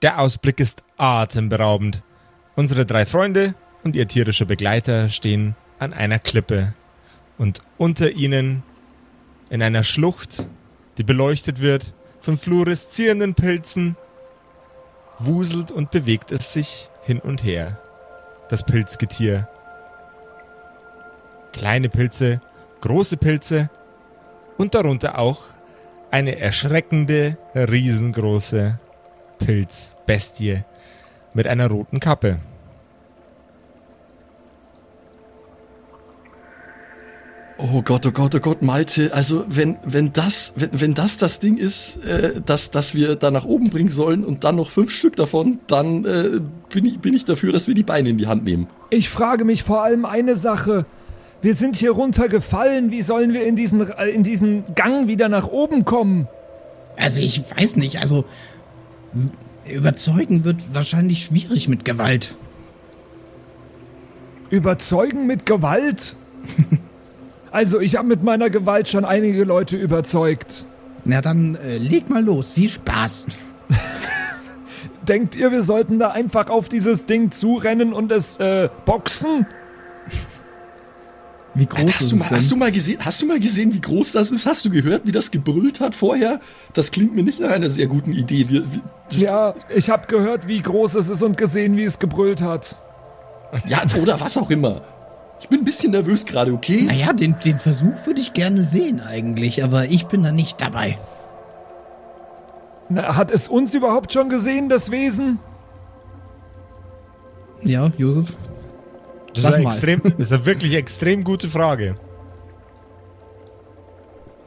Der Ausblick ist atemberaubend. Unsere drei Freunde und ihr tierischer Begleiter stehen an einer Klippe. Und unter ihnen, in einer Schlucht, die beleuchtet wird von fluoreszierenden Pilzen, wuselt und bewegt es sich hin und her. Das Pilzgetier. Kleine Pilze, große Pilze und darunter auch eine erschreckende, riesengroße Pilzbestie mit einer roten Kappe. Oh Gott, oh Gott, oh Gott, Malte, also wenn, wenn das, wenn, wenn das das Ding ist, äh, dass, dass wir da nach oben bringen sollen und dann noch fünf Stück davon, dann äh, bin, ich, bin ich dafür, dass wir die Beine in die Hand nehmen. Ich frage mich vor allem eine Sache. Wir sind hier runtergefallen, wie sollen wir in diesen, äh, in diesen Gang wieder nach oben kommen? Also ich weiß nicht, also überzeugen wird wahrscheinlich schwierig mit Gewalt. Überzeugen mit Gewalt? Also, ich habe mit meiner Gewalt schon einige Leute überzeugt. Na dann äh, leg mal los. Viel Spaß. Denkt ihr, wir sollten da einfach auf dieses Ding zurennen und es äh, boxen? Wie groß Alter, hast ist du mal? Hast du, mal gesehen, hast du mal gesehen, wie groß das ist? Hast du gehört, wie das gebrüllt hat vorher? Das klingt mir nicht nach einer sehr guten Idee. Wie, wie, ja, ich habe gehört, wie groß es ist und gesehen, wie es gebrüllt hat. Ja, oder was auch immer. Ich bin ein bisschen nervös gerade, okay? Naja, den, den Versuch würde ich gerne sehen eigentlich, aber ich bin da nicht dabei. Na, hat es uns überhaupt schon gesehen, das Wesen? Ja, Josef? Das ist, eine extrem, das ist eine wirklich extrem gute Frage.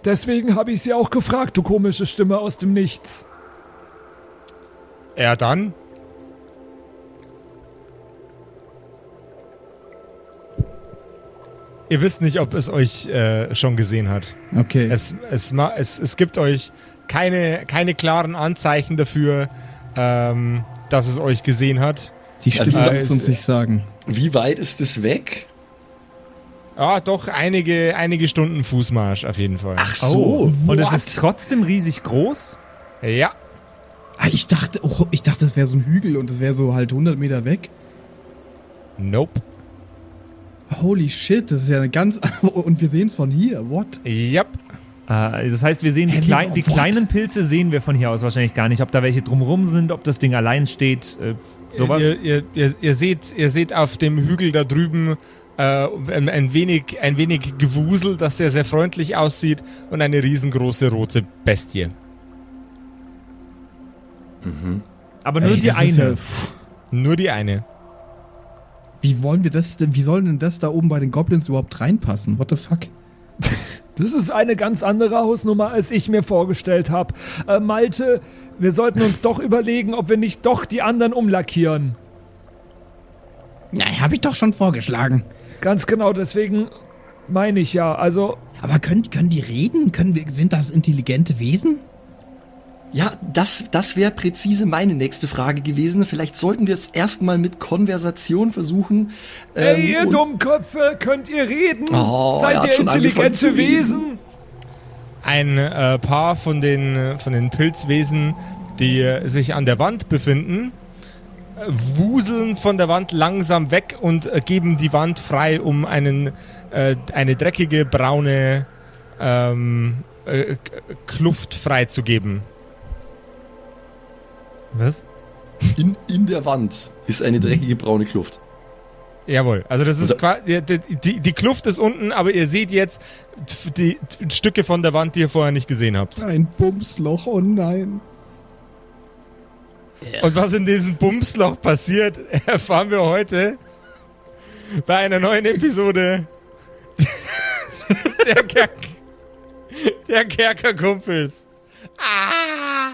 Deswegen habe ich sie auch gefragt, du komische Stimme aus dem Nichts. Ja, dann Ihr wisst nicht, ob es euch äh, schon gesehen hat. Okay. Es, es, es, es gibt euch keine, keine klaren Anzeichen dafür, ähm, dass es euch gesehen hat. Die Stimme äh, es uns nicht sagen. Wie weit ist es weg? Ja, doch einige, einige Stunden Fußmarsch auf jeden Fall. Ach so. Oh, und es ist trotzdem riesig groß? Ja. Ah, ich dachte, oh, ich dachte, es wäre so ein Hügel und es wäre so halt 100 Meter weg. Nope. Holy shit, das ist ja eine ganz. Und wir sehen es von hier. What? Yep. Äh, das heißt, wir sehen die, klein, die kleinen Pilze sehen wir von hier aus wahrscheinlich gar nicht. Ob da welche drumrum sind, ob das Ding allein steht, äh, sowas. Ihr, ihr, ihr, ihr, seht, ihr seht auf dem Hügel da drüben äh, ein, ein, wenig, ein wenig Gewusel, das sehr, sehr freundlich aussieht und eine riesengroße rote Bestie. Mhm. Aber nur Ey, die eine. Ja, nur die eine. Wie wollen wir das wie soll denn das da oben bei den Goblins überhaupt reinpassen? What the fuck? Das ist eine ganz andere Hausnummer, als ich mir vorgestellt habe. Äh, Malte, wir sollten uns doch überlegen, ob wir nicht doch die anderen umlackieren. Na, ja, habe ich doch schon vorgeschlagen. Ganz genau, deswegen meine ich ja. Also. Aber können, können die reden? Können wir, sind das intelligente Wesen? Ja, das, das wäre präzise meine nächste Frage gewesen. Vielleicht sollten wir es erstmal mit Konversation versuchen. Ähm, Ey, ihr Dummköpfe, könnt ihr reden? Oh, Seid ihr intelligente Wesen? Ein äh, paar von den, von den Pilzwesen, die sich an der Wand befinden, wuseln von der Wand langsam weg und äh, geben die Wand frei, um einen, äh, eine dreckige braune ähm, äh, Kluft freizugeben. Was? In, in der Wand ist eine dreckige braune Kluft. Jawohl, also das ist quasi, die, die, die, Kluft ist unten, aber ihr seht jetzt die, die Stücke von der Wand, die ihr vorher nicht gesehen habt. Ein Bumsloch, oh nein. Und was in diesem Bumsloch passiert, erfahren wir heute bei einer neuen Episode der, Kerk der Kerkerkumpels. Ah!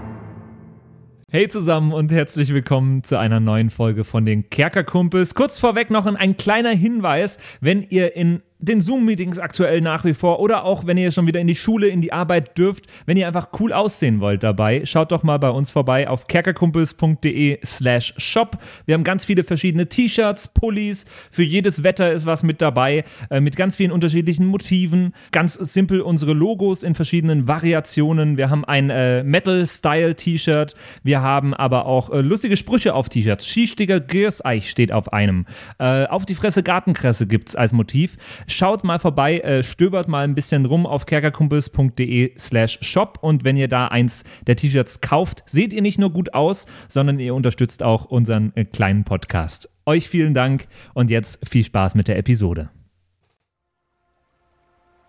Hey zusammen und herzlich willkommen zu einer neuen Folge von den Kerkerkumpels. Kurz vorweg noch ein kleiner Hinweis, wenn ihr in den Zoom-Meetings aktuell nach wie vor oder auch, wenn ihr schon wieder in die Schule, in die Arbeit dürft, wenn ihr einfach cool aussehen wollt dabei, schaut doch mal bei uns vorbei auf kerkerkumpels.de slash shop. Wir haben ganz viele verschiedene T-Shirts, Pullis, für jedes Wetter ist was mit dabei, äh, mit ganz vielen unterschiedlichen Motiven. Ganz simpel unsere Logos in verschiedenen Variationen. Wir haben ein äh, Metal-Style-T-Shirt, wir haben aber auch äh, lustige Sprüche auf T-Shirts. Skistigger Girseich steht auf einem. Äh, auf die Fresse Gartenkresse gibt's als Motiv. Schaut mal vorbei, äh, stöbert mal ein bisschen rum auf kerkerkumpels.de slash shop und wenn ihr da eins der T-Shirts kauft, seht ihr nicht nur gut aus, sondern ihr unterstützt auch unseren äh, kleinen Podcast. Euch vielen Dank und jetzt viel Spaß mit der Episode.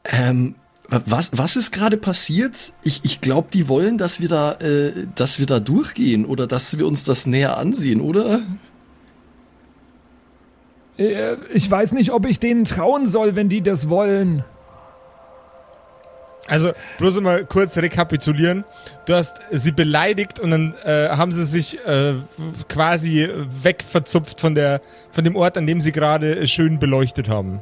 Ähm, was, was ist gerade passiert? Ich, ich glaube, die wollen, dass wir da, äh, dass wir da durchgehen oder dass wir uns das näher ansehen, oder? Äh, Ich weiß nicht, ob ich denen trauen soll, wenn die das wollen. Also, bloß mal kurz rekapitulieren. Du hast sie beleidigt und dann äh, haben sie sich äh, quasi wegverzupft von, der, von dem Ort, an dem sie gerade schön beleuchtet haben.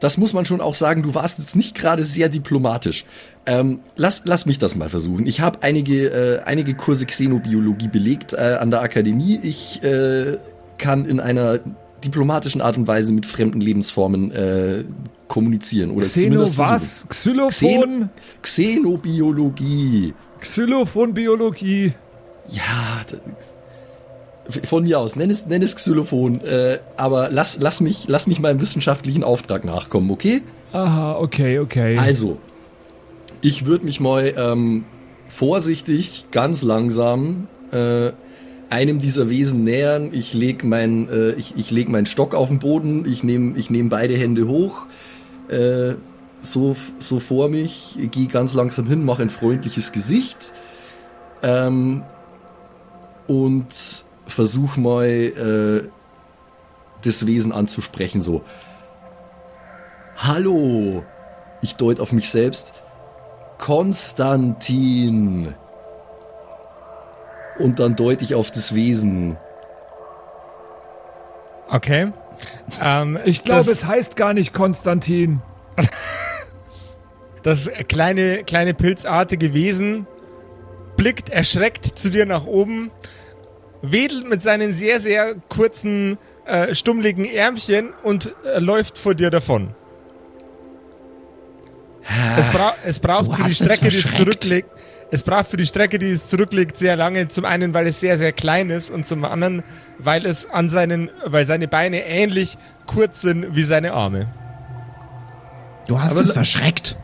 Das muss man schon auch sagen, du warst jetzt nicht gerade sehr diplomatisch. Ähm, lass, lass mich das mal versuchen. Ich habe einige, äh, einige Kurse Xenobiologie belegt äh, an der Akademie. Ich äh, kann in einer diplomatischen Art und Weise mit fremden Lebensformen äh, kommunizieren. Oder Xeno zumindest was? Xylophon? Xeno Xenobiologie. Xylophonbiologie. Ja, von mir aus, nenn es, nenn es Xylophon, äh, aber lass, lass, mich, lass mich meinem wissenschaftlichen Auftrag nachkommen, okay? Aha, okay, okay. Also, ich würde mich mal ähm, vorsichtig, ganz langsam äh, einem dieser Wesen nähern. Ich leg mein, äh, ich, ich leg meinen Stock auf den Boden, ich nehme ich nehm beide Hände hoch, äh, so, so vor mich, gehe ganz langsam hin, mache ein freundliches Gesicht ähm, und versuch mal äh, das Wesen anzusprechen, so. Hallo, ich deut auf mich selbst. Konstantin. Und dann deute ich auf das Wesen. Okay. Ähm, ich glaube, es heißt gar nicht Konstantin. Das kleine, kleine pilzartige Wesen blickt erschreckt zu dir nach oben, wedelt mit seinen sehr, sehr kurzen, äh, stummligen Ärmchen und äh, läuft vor dir davon. Es, bra es braucht Du für die Strecke, die es zurücklegt, es braucht für die Strecke, die es zurücklegt, sehr lange. Zum einen, weil es sehr, sehr klein ist und zum anderen, weil es an seinen, weil seine Beine ähnlich kurz sind wie seine Arme. Du hast Aber es verschreckt.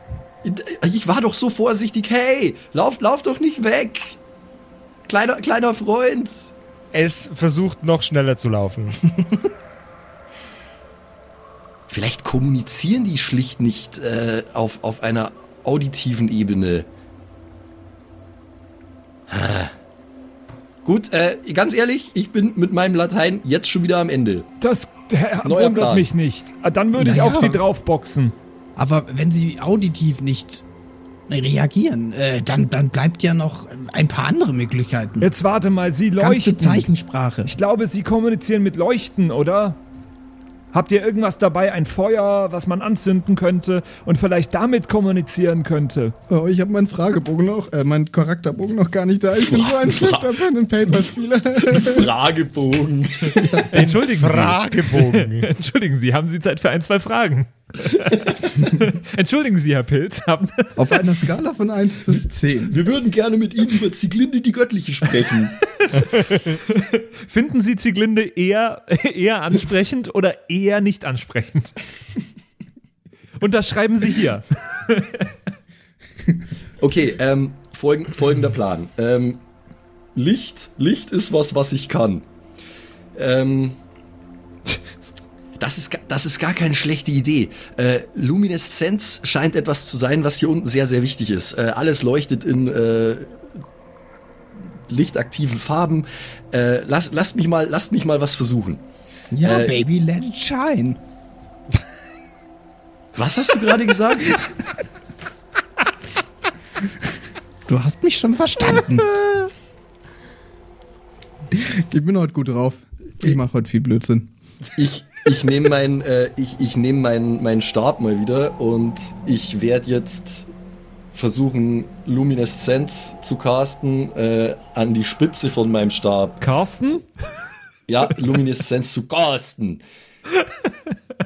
Ich war doch so vorsichtig. Hey, lauf, lauf doch nicht weg. Kleiner, kleiner Freund. Es versucht noch schneller zu laufen. Vielleicht kommunizieren die schlicht nicht äh, auf, auf einer auditiven Ebene. Gut, äh, ganz ehrlich, ich bin mit meinem Latein jetzt schon wieder am Ende. Das äh, wundert Plan. mich nicht. Ah, Dann würde ich Naja. auf sie draufboxen. Aber wenn sie auditiv nicht reagieren, äh, dann, dann bleibt ja noch ein paar andere Möglichkeiten. Jetzt warte mal, sie Kannst leuchten. Zeichensprache. Ich glaube, sie kommunizieren mit Leuchten, oder? Habt ihr irgendwas dabei, ein Feuer, was man anzünden könnte und vielleicht damit kommunizieren könnte? Oh, ich habe meinen Fragebogen noch, äh, meinen Charakterbogen noch gar nicht da. Ich bin so ein schlechter Pen and Paper Spieler. Fragebogen. Entschuldigen Sie. Fragebogen. Entschuldigen Sie, haben Sie Zeit für ein, zwei Fragen? Entschuldigen Sie, Herr Pilz. Auf einer Skala von 1 bis 10. Wir würden gerne mit Ihnen über Zieglinde die Göttliche sprechen. finden Sie Zieglinde eher, eher ansprechend oder eher nicht ansprechend? Und das schreiben Sie hier. Okay, ähm, folgend, folgender Plan. Ähm, Licht, Licht ist was, was ich kann. Ähm, das ist, das ist gar keine schlechte Idee. Äh, Lumineszenz scheint etwas zu sein, was hier unten sehr, sehr wichtig ist. Äh, alles leuchtet in äh, lichtaktiven Farben. Äh, lass, lasst, mich mal, lasst mich mal was versuchen. Ja, Äh, Baby, let it shine. Was hast du gerade gesagt? Du hast mich schon verstanden. ich bin heute gut drauf. Ich mache heute viel Blödsinn. Ich, ich nehme mein, äh, ich, ich nehm meinen mein Stab mal wieder und ich werde jetzt versuchen, Lumineszenz zu casten äh, an die Spitze von meinem Stab. Carsten? Ja, Lumineszenz zu casten.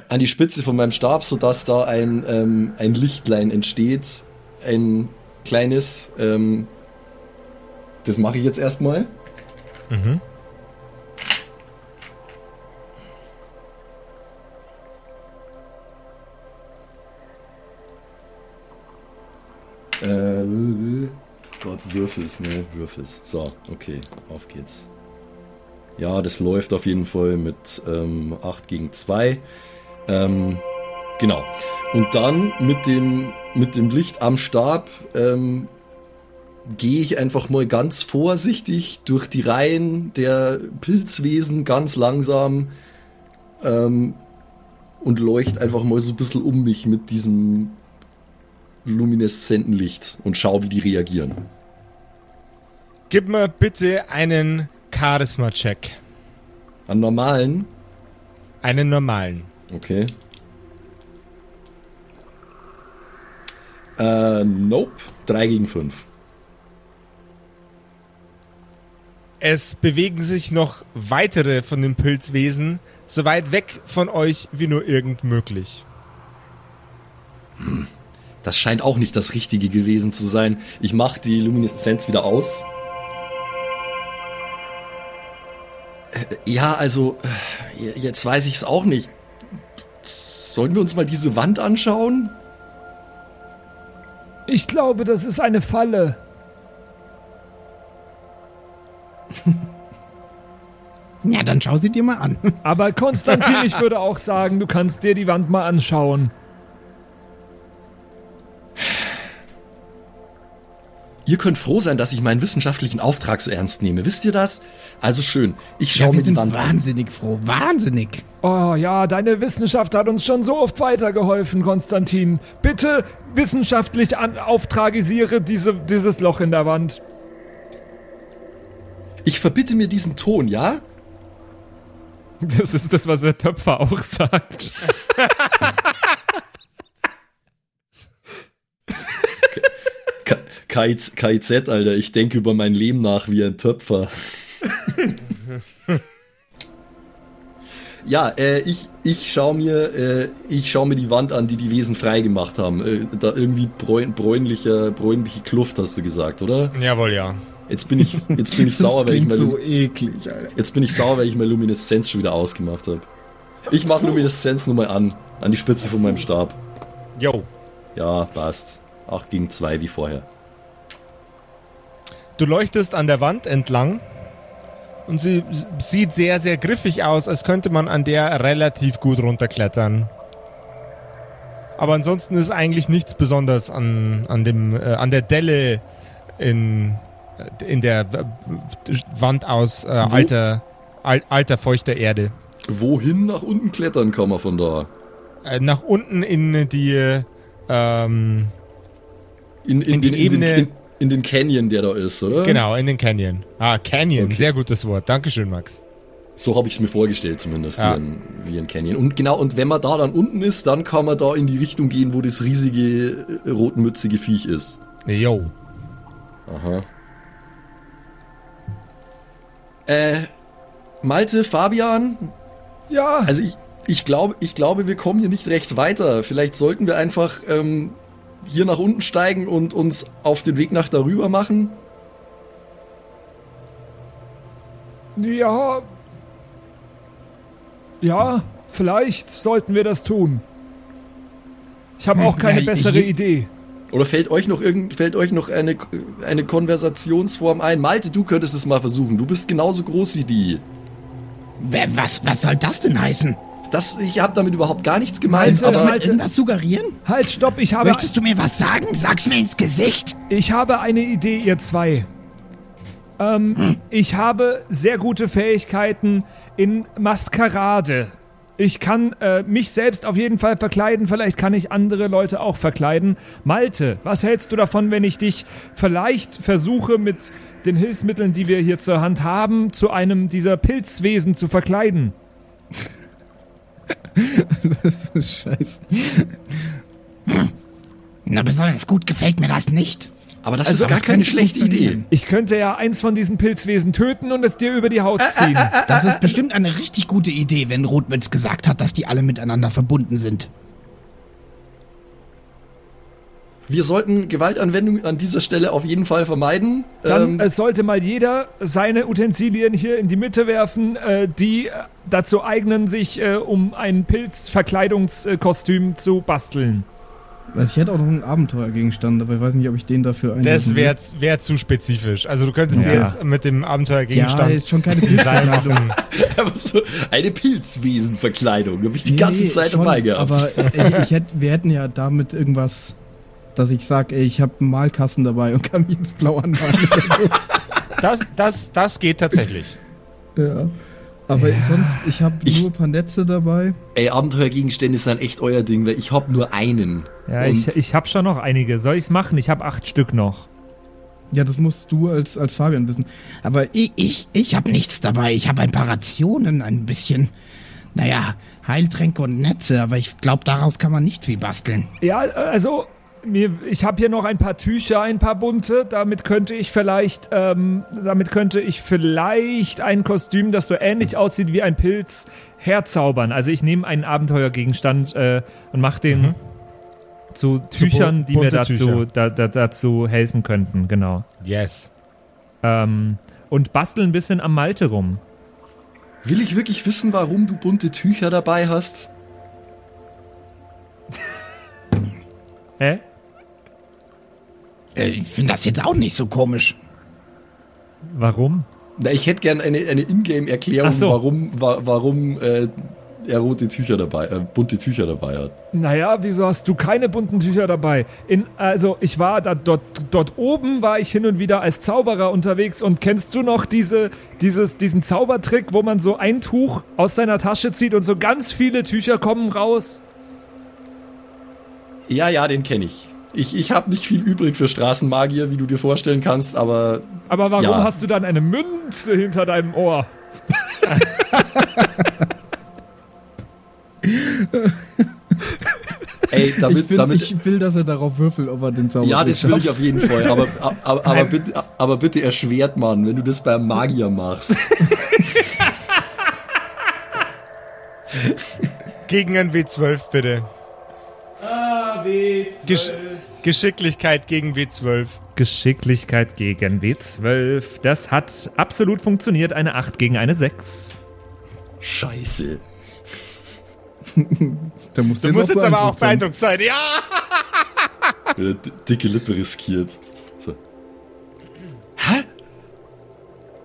An die Spitze von meinem Stab, sodass da ein, ähm, ein Lichtlein entsteht. Ein kleines. Ähm, das mache ich jetzt erstmal. Mhm. Äh, Gott, Würfels, ne? Würfels. So, okay, auf geht's. Ja, das läuft auf jeden Fall mit ähm, 8 gegen 2. Ähm, genau. Und dann mit dem, mit dem Licht am Stab ähm, gehe ich einfach mal ganz vorsichtig durch die Reihen der Pilzwesen, ganz langsam ähm, und leucht einfach mal so ein bisschen um mich mit diesem lumineszenten Licht und schau, wie die reagieren. Gib mir bitte einen Charisma-Check. An normalen? Einen normalen. Okay. Äh, nope. 3 gegen 5. Es bewegen sich noch weitere von den Pilzwesen so weit weg von euch wie nur irgend möglich. Das scheint auch nicht das Richtige gewesen zu sein. Ich mache die Lumineszenz wieder aus. Äh, Ja, also, äh, jetzt weiß ich es auch nicht. Sollen wir uns mal diese Wand anschauen? Ich glaube, das ist eine Falle. Ja, dann schau sie dir mal an. Aber Konstantin, ich würde auch sagen, du kannst dir die Wand mal anschauen. Ihr könnt froh sein, dass ich meinen wissenschaftlichen Auftrag so ernst nehme. Wisst ihr das? Also schön. Ich Ja, schaue wir mir die Wand an. wahnsinnig froh. Wahnsinnig. Oh ja, deine Wissenschaft hat uns schon so oft weitergeholfen, Konstantin. Bitte wissenschaftlich an auftragisiere diese, dieses Loch in der Wand. Ich verbitte mir diesen Ton, ja? Das ist das, was der Töpfer auch sagt. KIZ, KIZ, Alter, ich denke über mein Leben nach wie ein Töpfer. ja, äh, ich, ich schaue mir, äh, ich schau mir die Wand an, die die Wesen freigemacht haben. Äh, da irgendwie bräun, bräunlicher, bräunliche Kluft, hast du gesagt, oder? Jawohl, ja. Jetzt bin ich, jetzt bin ich sauer, weil ich klingt mein, so eklig, Alter. jetzt bin ich sauer, weil ich meine Lumineszenz schon wieder ausgemacht habe. Ich mache Lumineszenz nur mal an, an die Spitze von meinem Stab. Yo. Ja, passt. 8 gegen 2 wie vorher. Du leuchtest an der Wand entlang und sie sieht sehr, sehr griffig aus, als könnte man an der relativ gut runterklettern. Aber ansonsten ist eigentlich nichts Besonderes an, an, dem, äh, an der Delle in, äh, in der Wand aus äh, alter, al, alter, feuchter Erde. Wohin nach unten klettern kann man von da? Äh, nach unten in die ähm, In, In die den, Ebene- In den, Canyon, der da ist, oder? Genau, in den Canyon. Ah, Canyon, Okay. sehr gutes Wort. Dankeschön, Max. So habe ich es mir vorgestellt, zumindest, Ja. wie, ein, wie ein Canyon. Und genau, und wenn man da dann unten ist, dann kann man da in die Richtung gehen, wo das riesige, äh, rotmützige Viech ist. Yo. Aha. Äh, Malte, Fabian, Ja, also ich, ich glaube, ich glaube, wir kommen hier nicht recht weiter. Vielleicht sollten wir einfach ähm, hier nach unten steigen und uns auf den Weg nach darüber machen. ja. Ja, vielleicht sollten wir das tun. Ich habe auch keine bessere Idee. Oder fällt euch noch irgend, fällt euch noch eine, eine Konversationsform ein? Malte, du könntest es mal versuchen. Du bist genauso groß wie die. Was, was soll das denn heißen? Das, ich habe damit überhaupt gar nichts gemeint, Malte, aber Malte. Irgendwas suggerieren? Halt, stopp, ich habe, Möchtest du mir was sagen? Sag's mir ins Gesicht. ich habe eine Idee, ihr zwei. Ähm, ich habe sehr gute Fähigkeiten in Maskerade. Ich kann äh, mich selbst auf jeden Fall verkleiden, vielleicht kann ich andere Leute auch verkleiden. Malte, was hältst du davon, wenn ich dich vielleicht versuche, mit den Hilfsmitteln, die wir hier zur Hand haben, zu einem dieser Pilzwesen zu verkleiden? das ist scheiße. Na, besonders gut gefällt mir das nicht. Aber das Also, ist gar das keine schlechte Idee. Ich könnte ja eins von diesen Pilzwesen töten und es dir über die Haut ziehen. Das ist bestimmt eine richtig gute Idee, wenn Rotwitz gesagt hat, dass die alle miteinander verbunden sind. Wir sollten Gewaltanwendung an dieser Stelle auf jeden Fall vermeiden. Dann Ähm, äh, sollte mal jeder seine Utensilien hier in die Mitte werfen, äh, die dazu eignen, sich äh, um ein Pilzverkleidungskostüm zu basteln. Also ich hätte auch noch einen Abenteuergegenstand, aber ich weiß nicht, ob ich den dafür einsetzen Das wäre wär zu spezifisch. Also du könntest dir Ja. jetzt mit dem Ja, Abenteuergegenstand ist schon keine Design Pilzverkleidung. machen. aber so eine Pilzwesenverkleidung habe ich die Nee, ganze Zeit schon, dabei gehabt. Aber äh, ich hätt, wir hätten ja damit irgendwas, dass ich sag, ey, ich habe einen Malkasten dabei und kann mich ins Blau anmalen. Das, das, das geht tatsächlich. ja. Aber sonst, ich habe Ich- nur ein paar Netze dabei. Ey, Abenteuergegenstände sind echt euer Ding, weil ich habe nur einen. Ja, Und ich, ich habe schon noch einige. Soll ich's machen? Ich habe acht Stück noch. Ja, das musst du als, als Fabian wissen. Aber ich, ich, ich habe nichts dabei. Ich habe ein paar Rationen, ein bisschen, naja, Heiltränke und Netze. Aber ich glaube, daraus kann man nicht viel basteln. Ja, also mir, ich habe hier noch ein paar Tücher, ein paar bunte. Damit könnte ich vielleicht, ähm, damit könnte ich vielleicht ein Kostüm, das so ähnlich aussieht wie ein Pilz, herzaubern. Also ich nehme einen Abenteuergegenstand äh, und mache den zu Tüchern, die mir dazu, da, da, dazu helfen könnten. Genau. Yes. Ähm, und bastel ein bisschen am Malte rum. will ich wirklich wissen, warum du bunte Tücher dabei hast? Hä? Äh, ich finde das jetzt auch nicht so komisch. Warum? Na, ich hätte gern eine, eine Ingame-Erklärung, so. warum, wa warum äh, er rote Tücher dabei, äh, bunte Tücher dabei hat. Naja, wieso hast du keine bunten Tücher dabei? In, also, ich war da dort, dort oben, war ich hin und wieder als Zauberer unterwegs und kennst du noch diese, dieses, diesen Zaubertrick, wo man so ein Tuch aus seiner Tasche zieht und so ganz viele Tücher kommen raus? Ja, ja, den kenne ich. Ich, ich habe nicht viel übrig für Straßenmagier, wie du dir vorstellen kannst, aber Aber warum Ja. hast du dann eine Münze hinter deinem Ohr? ey, damit, ich, find, damit ich will, dass er darauf würfelt, ob er den Zauber ja, das will ich auf jeden Fall. Aber, aber, aber, bitte, aber bitte erschwert man, wenn du das beim Magier machst. Gegen ein W12 bitte. Ah, Gesch Geschicklichkeit gegen W12. Geschicklichkeit gegen W12. Das hat absolut funktioniert. Eine 8 gegen eine 6. Scheiße. Da musst Du musst jetzt aber auch beeindruckt sein. Ja! Wieder dicke Lippe riskiert. So. Hä?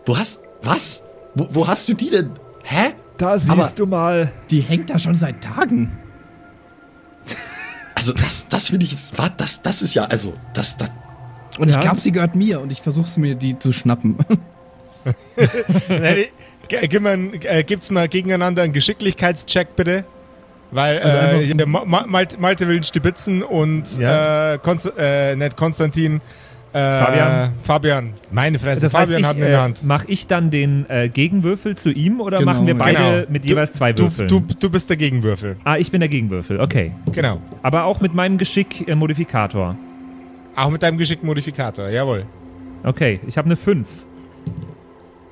Wo hast. Was? Wo, wo hast du die denn? Hä? Da siehst Aber- du mal. Die hängt da schon seit Tagen. Also, das, das finde ich jetzt. Was? Das, das ist ja. Also, das. das Und Ja. ich glaube, sie gehört mir und ich versuche mir die zu schnappen. Nein, gib mal, äh, gibt's mal gegeneinander einen Geschicklichkeitscheck bitte? Weil Also äh, Ma Ma Malte, Malte will ihn stibitzen und Ja. äh, Konst äh, nicht Konstantin. Äh, Fabian. Fabian. Meine Fresse. Das heißt, Fabian ich, hat der äh, Hand. mache ich dann den äh, Gegenwürfel zu ihm oder Genau, machen wir beide Genau. mit Du- jeweils zwei Du, Würfeln? du, du bist der Gegenwürfel. ah, ich bin der Gegenwürfel, okay. Genau. Aber auch mit meinem Geschick-Modifikator. Auch mit deinem Geschick-Modifikator, jawohl. Okay, ich habe eine 5.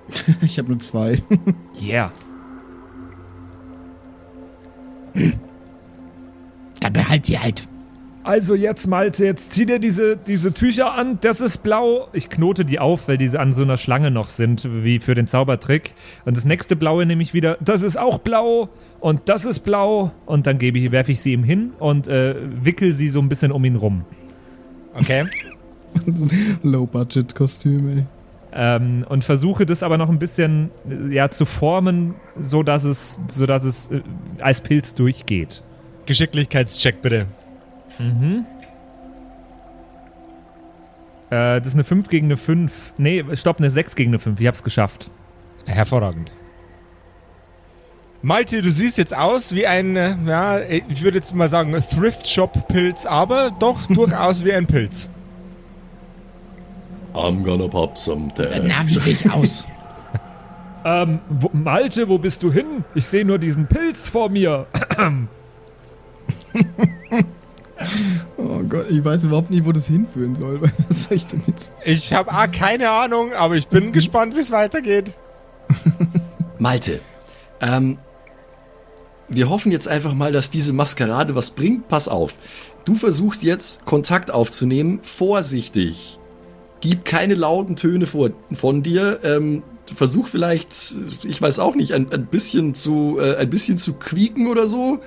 ich habe nur zwei. Yeah. Dann behalt sie halt. Also jetzt, Malte, jetzt zieh dir diese, diese Tücher an. Das ist blau. Ich knote die auf, weil diese an so einer Schlange noch sind, wie für den Zaubertrick. Und das nächste blaue nehme ich wieder. Das ist auch blau. Und das ist blau. Und dann gebe ich, werfe ich sie ihm hin und äh, wickel sie so ein bisschen um ihn rum. Okay. Low-Budget-Kostüm, ey. Ähm, und versuche das aber noch ein bisschen äh, ja, zu formen, so dass es, so dass es äh, als Pilz durchgeht. Geschicklichkeitscheck bitte. Äh, das ist eine 5 gegen eine 5. Nee, stopp, eine 6 gegen eine 5. Ich hab's geschafft. Hervorragend. Malte, du siehst jetzt aus wie ein, äh, ja, ich würde jetzt mal sagen, Thrift-Shop-Pilz, aber doch durchaus wie ein Pilz. I'm gonna pop some tags. Na, wie sehe ich aus? Ähm, wo, Malte, wo bist du hin? Ich sehe nur diesen Pilz vor mir. Oh Gott, ich weiß überhaupt nicht, wo das hinführen soll. Was soll ich denn jetzt? Ich habe ah, keine Ahnung, aber ich bin gespannt, wie es weitergeht. Malte, ähm, wir hoffen jetzt einfach mal, dass diese Maskerade was bringt. Pass auf. Du versuchst jetzt Kontakt aufzunehmen. Vorsichtig. Gib keine lauten Töne vor, von dir. Ähm, versuch vielleicht, ich weiß auch nicht, ein, ein bisschen zu, äh, ein bisschen zu quieken oder so.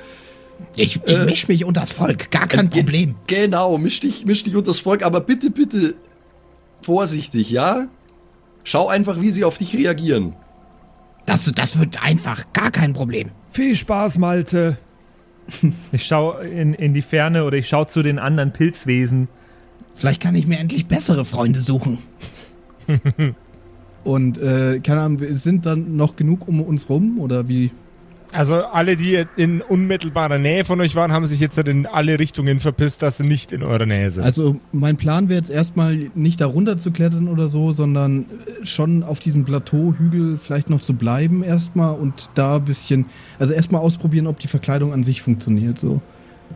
Ich, ich Äh, misch mich unters Volk, gar kein Ge- Problem. Genau, misch dich, misch dich unter das Volk, aber bitte, bitte vorsichtig, ja? Schau einfach, wie sie auf dich reagieren. Das, das wird einfach, gar kein Problem. Viel Spaß, Malte. Ich schaue in, in die Ferne oder ich schaue zu den anderen Pilzwesen. Vielleicht kann ich mir endlich bessere Freunde suchen. Und, äh, keine Ahnung, sind dann noch genug um uns rum oder wie? Also alle, die in unmittelbarer Nähe von euch waren, haben sich jetzt in alle Richtungen verpisst, dass sie nicht in eurer Nähe sind. Also mein Plan wäre jetzt erstmal nicht da runter zu klettern oder so, sondern äh, schon auf diesem Plateauhügel vielleicht noch zu bleiben erstmal und da ein bisschen, also erstmal ausprobieren, ob die Verkleidung an sich funktioniert, so.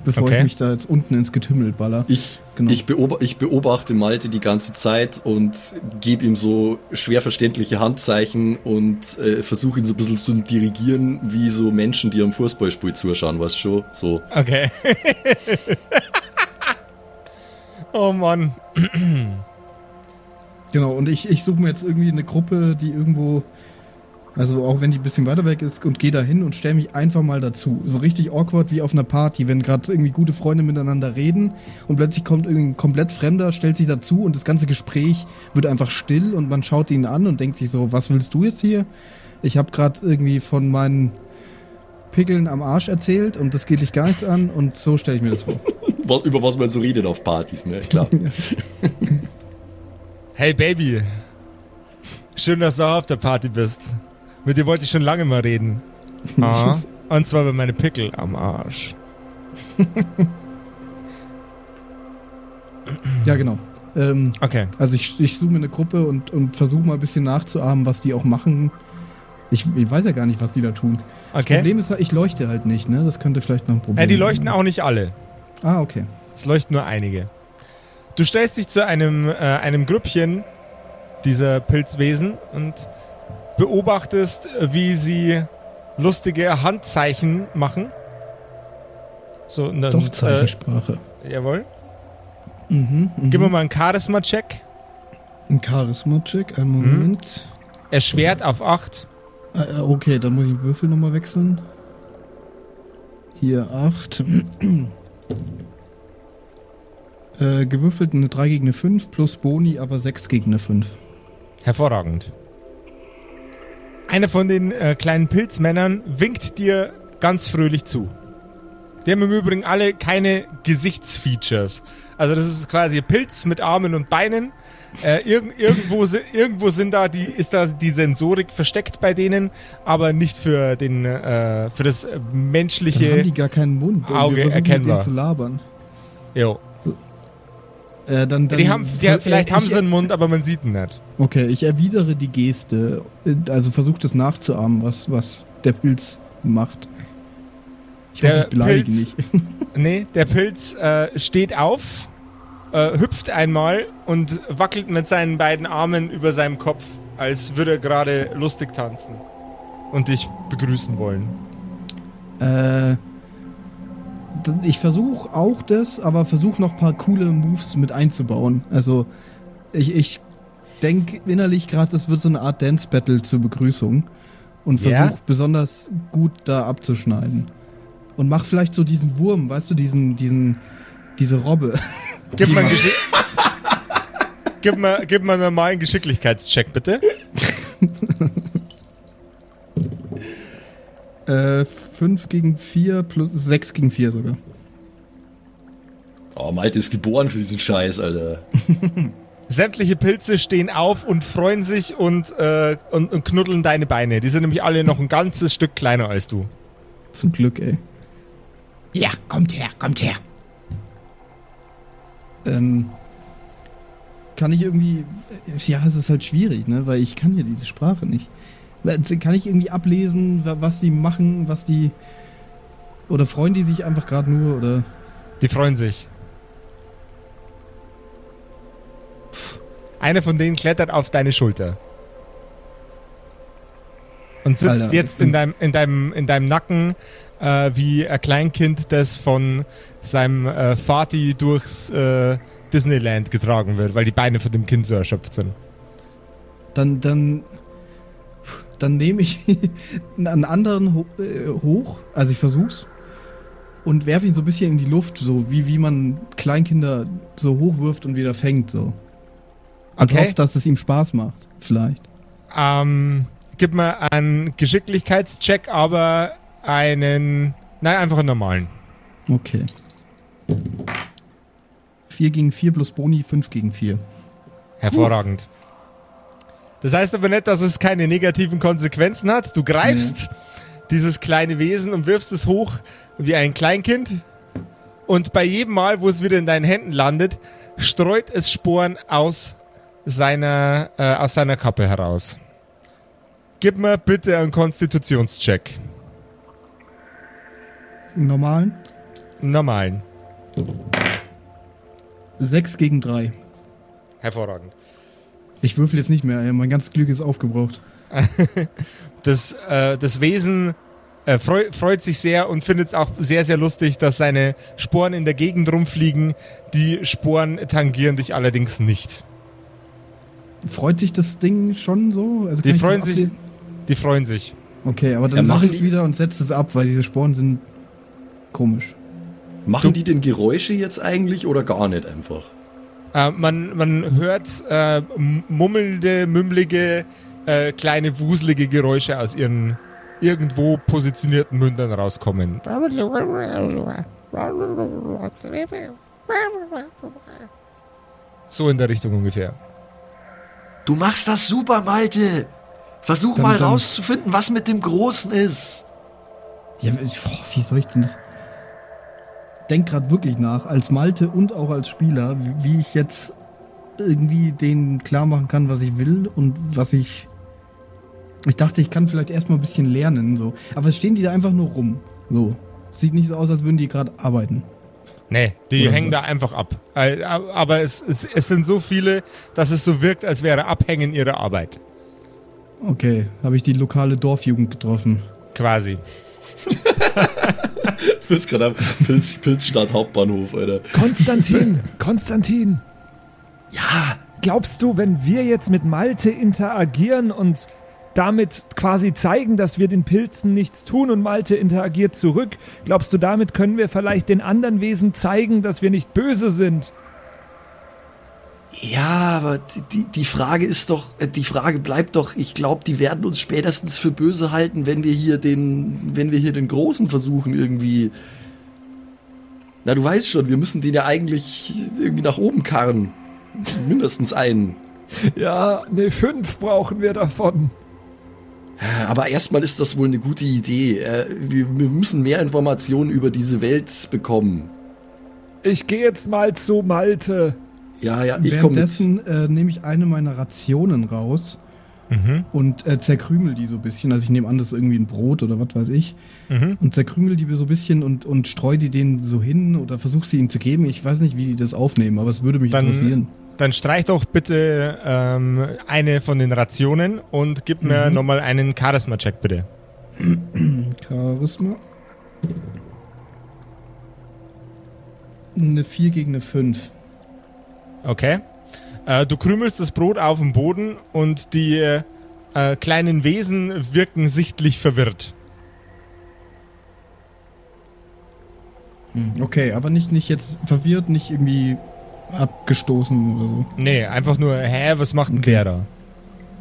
Bevor Okay. ich mich da jetzt unten ins Getümmel baller. Ich, Genau. ich, beob ich beobachte Malte die ganze Zeit und gebe ihm so schwer verständliche Handzeichen und äh, versuche ihn so ein bisschen zu dirigieren, wie so Menschen, die am Fußballspiel zuschauen, weißt du schon? So. Okay. oh Mann. Genau, und ich, ich suche mir jetzt irgendwie eine Gruppe, die irgendwo, also auch wenn die ein bisschen weiter weg ist, und gehe da hin und stelle mich einfach mal dazu. So richtig awkward wie auf einer Party, wenn gerade irgendwie gute Freunde miteinander reden und plötzlich kommt irgendein komplett Fremder, stellt sich dazu und das ganze Gespräch wird einfach still und man schaut ihn an und denkt sich so, was willst du jetzt hier? Ich habe gerade irgendwie von meinen Pickeln am Arsch erzählt und das geht dich gar nichts an und so stelle ich mir das vor. Was, über was man so redet auf Partys, ne? Klar. Hey Baby. Schön, dass du auch auf der Party bist. Mit dir wollte ich schon lange mal reden. Ah, und zwar über meine Pickel am Arsch. Ja, genau. Ähm, Okay. Also ich, ich suche mir eine Gruppe und, und versuche mal ein bisschen nachzuahmen, was die auch machen. Ich, ich weiß ja gar nicht, was die da tun. Das Okay. Problem ist, halt, ich leuchte halt nicht, ne? Das könnte vielleicht noch ein Problem Ja, die sein. leuchten auch nicht alle. Ah, okay. Es leuchten nur einige. Du stellst dich zu einem, äh, einem Grüppchen dieser Pilzwesen und beobachtest, äh, wie sie lustige Handzeichen machen. So, dann, Doch Zeichensprache. Äh, jawohl. Mhm, mhm. Gib mir mal einen Charisma-Check. Ein Charisma-Check, Mhm. einen Moment. Erschwert auf 8. Äh, okay, dann muss ich den Würfel nochmal wechseln. Hier 8. äh, gewürfelt eine 3 gegen eine 5 plus Boni, aber 6 gegen eine 5. Hervorragend. Einer von den äh, kleinen Pilzmännern winkt dir ganz fröhlich zu. Die haben im Übrigen alle keine Gesichtsfeatures. Also das ist quasi ein Pilz mit Armen und Beinen. Äh, irg irgendwo, irgendwo sind da die, ist da die Sensorik versteckt bei denen, aber nicht für den äh, für das äh, Dann haben menschliche. die gar keinen Mund. und Auge erkennbar. zu labern. Jo. Äh, dann, dann, Die haben, die, äh, vielleicht ich, haben sie einen Mund, aber man sieht ihn nicht. Okay, ich erwidere die Geste. Äh, Also versuche das nachzuahmen, was, was der Pilz macht. Ich Der hoffe, ich beleidige Pilz- nicht. Nee, der Pilz äh, steht auf, äh, hüpft einmal und wackelt mit seinen beiden Armen über seinem Kopf, als würde er gerade lustig tanzen und dich begrüßen wollen. Äh, ich versuche auch das, aber versuche noch ein paar coole Moves mit einzubauen. Also ich, ich denke innerlich gerade, das wird so eine Art Dance-Battle zur Begrüßung. Und versuche besonders gut da abzuschneiden. Und mach vielleicht so diesen Wurm, weißt du, diesen, diesen, diese Robbe. Gib mal, Geschick gib mal, gib mal einen normalen Geschicklichkeitscheck, bitte. Äh, 5 gegen 4 plus 6 gegen 4 sogar. Oh, Malte ist geboren für diesen Scheiß, Alter. Sämtliche Pilze stehen auf und freuen sich und, äh, und, und knuddeln deine Beine. Die sind nämlich alle noch ein ganzes Stück kleiner als du. Zum Glück, ey. Ja, kommt her, kommt her. Ähm, kann ich irgendwie. Ja, es ist halt schwierig, ne? Weil ich kann ja diese Sprache nicht. Kann ich irgendwie ablesen, wa- was die machen, was die. Oder freuen die sich einfach gerade nur? Oder Die freuen sich. Einer von denen klettert auf deine Schulter. Und sitzt Alter, jetzt in deinem, in deinem, in deinem Nacken äh, wie ein Kleinkind, das von seinem äh, Vati durchs äh, Disneyland getragen wird, weil die Beine von dem Kind so erschöpft sind. dann, dann, dann nehme ich einen anderen ho äh, hoch, also ich versuch's, und werfe ihn so ein bisschen in die Luft, so wie, wie man Kleinkinder so hochwirft und wieder fängt, so. Und Okay. hofft, dass es ihm Spaß macht, vielleicht. Ähm, gib mir einen Geschicklichkeitscheck, aber einen, nein, einfach einen normalen. Okay. 4 gegen 4 plus Boni, 5 gegen 4. Hervorragend. Das heißt aber nicht, dass es keine negativen Konsequenzen hat. Du greifst dieses kleine Wesen und wirfst es hoch wie ein Kleinkind. Und bei jedem Mal, wo es wieder in deinen Händen landet, streut es Sporen aus seiner, äh, aus seiner Kappe heraus. Gib mir bitte einen Konstitutionscheck. Normalen? Normalen. 6 gegen 3. Hervorragend. Ich würfel jetzt nicht mehr, ey. mein ganzes Glück ist aufgebraucht. Das, äh, das Wesen äh, freu, freut sich sehr und findet es auch sehr, sehr lustig, dass seine Sporen in der Gegend rumfliegen. Die Sporen tangieren dich allerdings nicht. Freut sich das Ding schon so? Also Die freuen sich. Die freuen sich. Okay, aber Ja, dann mach machen es wieder und setzt es ab, weil diese Sporen sind komisch. Machen die denn Geräusche jetzt eigentlich oder gar nicht einfach? Äh, man, man hört äh, mummelnde, mümmelige, äh, kleine, wuselige Geräusche aus ihren irgendwo positionierten Mündern rauskommen. So in der Richtung ungefähr. Du machst das super, Malte. Versuch Dann- mal dann- rauszufinden, was mit dem Großen ist. Ja, wie soll ich denn das? Denk gerade wirklich nach, als Malte und auch als Spieler, wie, ich jetzt irgendwie denen klar machen kann, was ich will und was ich. Ich dachte, ich kann vielleicht erstmal ein bisschen lernen, so. Aber es stehen die da einfach nur rum. So. Sieht nicht so aus, als würden die gerade arbeiten. Nee, die Oder hängen was? da einfach ab. Äh, Aber es, es, es sind so viele, dass es so wirkt, als wäre Abhängen ihrer Arbeit. Okay, habe ich die lokale Dorfjugend getroffen. Quasi. Du bist gerade am Pilz, Pilzstadt Hauptbahnhof, Alter. Konstantin, Konstantin, Ja, glaubst du, wenn wir jetzt mit Malte interagieren und damit quasi zeigen, dass wir den Pilzen nichts tun und Malte interagiert zurück, glaubst du, damit können wir vielleicht den anderen Wesen zeigen, dass wir nicht böse sind? Ja, aber die- die, Frage ist doch, äh, die Frage bleibt doch, ich glaube, die werden uns spätestens für böse halten, wenn wir hier den, wenn wir hier den Großen versuchen irgendwie. Na, du weißt schon, wir müssen den ja eigentlich irgendwie nach oben karren. Mindestens einen. Ja, ne, fünf brauchen wir davon. Aber erstmal ist das wohl eine gute Idee. Äh, Wir, wir müssen mehr Informationen über diese Welt bekommen. Ich gehe jetzt mal zu Malte. Ja, ja, ich komme. Währenddessen äh, nehme ich eine meiner Rationen raus Mhm. und äh, zerkrümel die so ein bisschen. Also ich nehme an, das ist irgendwie ein Brot oder was weiß ich. Mhm. Und zerkrümel die so ein bisschen und, und streu die denen so hin oder versuche sie ihnen zu geben. Ich weiß nicht, wie die das aufnehmen, aber es würde mich Dann- interessieren. Dann streich doch bitte ähm, eine von den Rationen und gib mir Mhm. nochmal einen Charisma-Check, bitte. Charisma. Eine 4 gegen eine 5. Okay. Äh, du krümelst das Brot auf den Boden und die äh, kleinen Wesen wirken sichtlich verwirrt. Okay, aber nicht, nicht jetzt verwirrt, nicht irgendwie abgestoßen oder so. Nee, einfach nur, hä, was macht denn Okay. der da?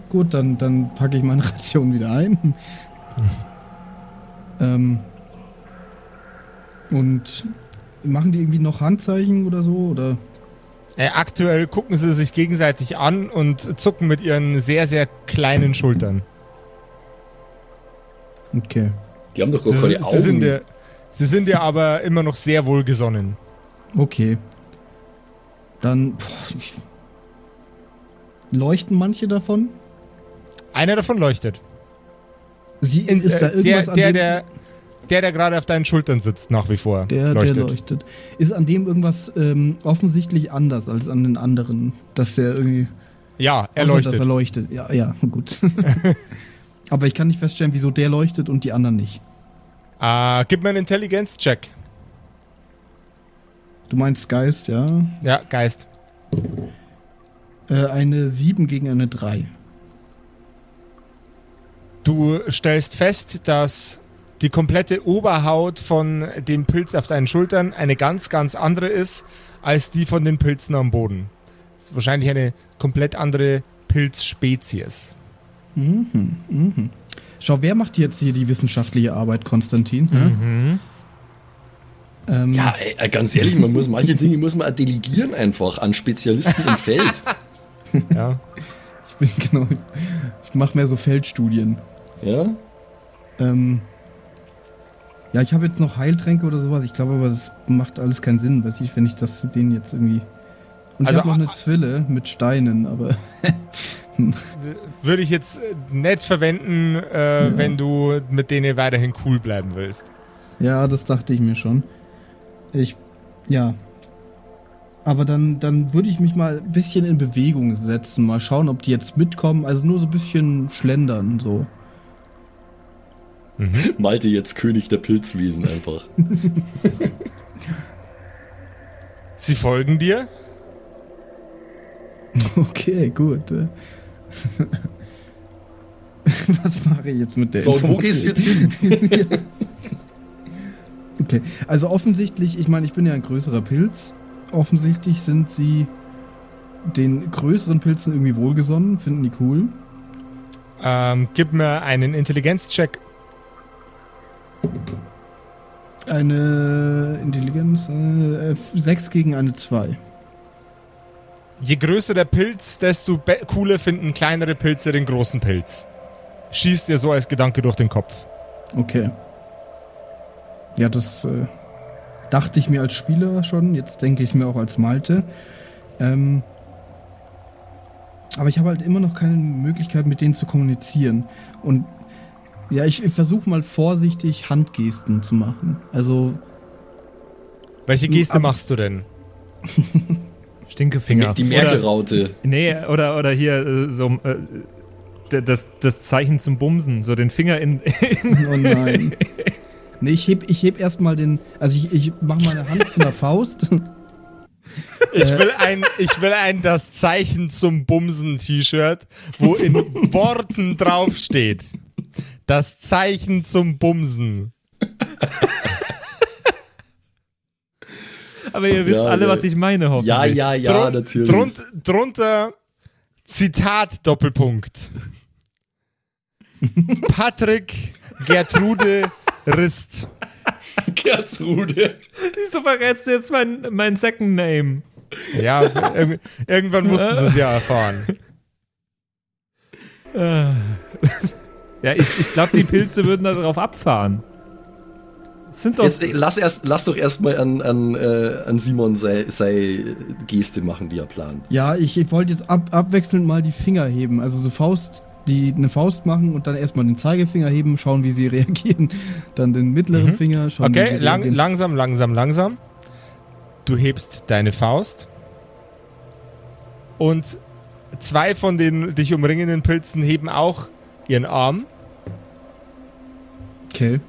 Gut, dann, dann packe ich meine Ration wieder ein. ähm, und machen die irgendwie noch Handzeichen oder so? Oder? Äh, aktuell gucken sie sich gegenseitig an und zucken mit ihren sehr, sehr kleinen Schultern. Okay. Die haben doch gar Sie, keine sie, Augen. sind dir, sie sind dir aber immer noch sehr wohlgesonnen. Okay. Dann. Boah, leuchten manche davon? Einer davon leuchtet. Sie, In, ist da äh, irgendwas der, an der, dem- der, Der, der gerade auf deinen Schultern sitzt, nach wie vor. Der leuchtet. der leuchtet. Ist an dem irgendwas ähm, offensichtlich anders als an den anderen? Dass der irgendwie. Ja, er leuchtet. Dass er leuchtet. Ja, ja, gut. Aber ich kann nicht feststellen, wieso der leuchtet und die anderen nicht. Äh, gib mir einen Intelligenz-Check. Du meinst Geist, ja? Ja, Geist. Äh, eine 7 gegen eine 3. Du stellst fest, dass die komplette Oberhaut von dem Pilz auf deinen Schultern eine ganz, ganz andere ist als die von den Pilzen am Boden. Das ist wahrscheinlich eine komplett andere Pilzspezies. Mhm, mhm. Schau, wer macht jetzt hier die wissenschaftliche Arbeit, Konstantin? Mhm. Ähm, Ja, ey, ganz ehrlich, man muss manche Dinge muss man delegieren einfach an Spezialisten im Feld. Ja. Ich bin genau. Ich mache mehr so Feldstudien. Ja? Ähm, ja, ich habe jetzt noch Heiltränke oder sowas. Ich glaube aber, das macht alles keinen Sinn, weiß ich, wenn ich das zu denen jetzt irgendwie. Und Also, ich habe noch eine Zwille mit Steinen, aber. Würde ich jetzt nicht verwenden, äh, wenn du mit denen weiterhin cool bleiben willst. ja, das dachte ich mir schon. Ich. Ja. Aber dann, dann würde ich mich mal ein bisschen in Bewegung setzen. Mal schauen, ob die jetzt mitkommen. Also nur so ein bisschen schlendern, so. Malte jetzt König der Pilzwesen einfach. Sie folgen dir. Okay, gut. Was mache ich jetzt mit der So, und wo gehst du jetzt hin? Okay, also offensichtlich, ich meine, ich bin ja ein größerer Pilz. Offensichtlich sind sie den größeren Pilzen irgendwie wohlgesonnen, finden die cool. Ähm, gib mir einen Intelligenzcheck. Eine Intelligenz, äh, 6 gegen eine 2. Je größer der Pilz, desto cooler finden kleinere Pilze den großen Pilz. Schießt dir so als Gedanke durch den Kopf. Okay. Ja, das äh, dachte ich mir als Spieler schon, jetzt denke ich mir auch als Malte. Ähm, aber ich habe halt immer noch keine Möglichkeit, mit denen zu kommunizieren. Und ja, ich, ich versuche mal vorsichtig Handgesten zu machen. Also, Welche Geste machst du denn? Stinkefinger. Die Merkel-Raute. Oder, nee, oder, oder hier äh, so äh, das, das Zeichen zum Bumsen, so den Finger in. in oh nein. nee, ich heb, ich heb erstmal den, also ich, ich mache meine Hand zu einer Faust. Ich will ein, ich will ein das Zeichen zum Bumsen-T-Shirt, wo in Worten draufsteht. Das Zeichen zum Bumsen. Aber ihr wisst Ja, alle, was ich meine, hoffentlich. Ja, ja, ja, Drun- natürlich. Drunt, drunter Zitat Doppelpunkt. Patrick Gertrude Rist. Gertrude. Wieso verrätst du jetzt mein, mein Second Name? Ja, irg irgendwann mussten sie es ja erfahren. Ja, ich, ich glaube, die Pilze würden da drauf abfahren. Das sind doch. Jetzt, äh, lass, erst, lass doch erstmal an, an, äh, an Simon sei, sei Geste machen, die er plant. ja, ich, ich wollte jetzt ab, abwechselnd mal die Finger heben. Also so Faust, die eine Faust machen und dann erstmal den Zeigefinger heben, schauen, wie sie reagieren. Dann den mittleren Finger, schauen, wie Okay, sie lang, reagieren. langsam, langsam, langsam. Du hebst deine Faust. Und zwei von den dich umringenden Pilzen heben auch ihren Arm. Okay.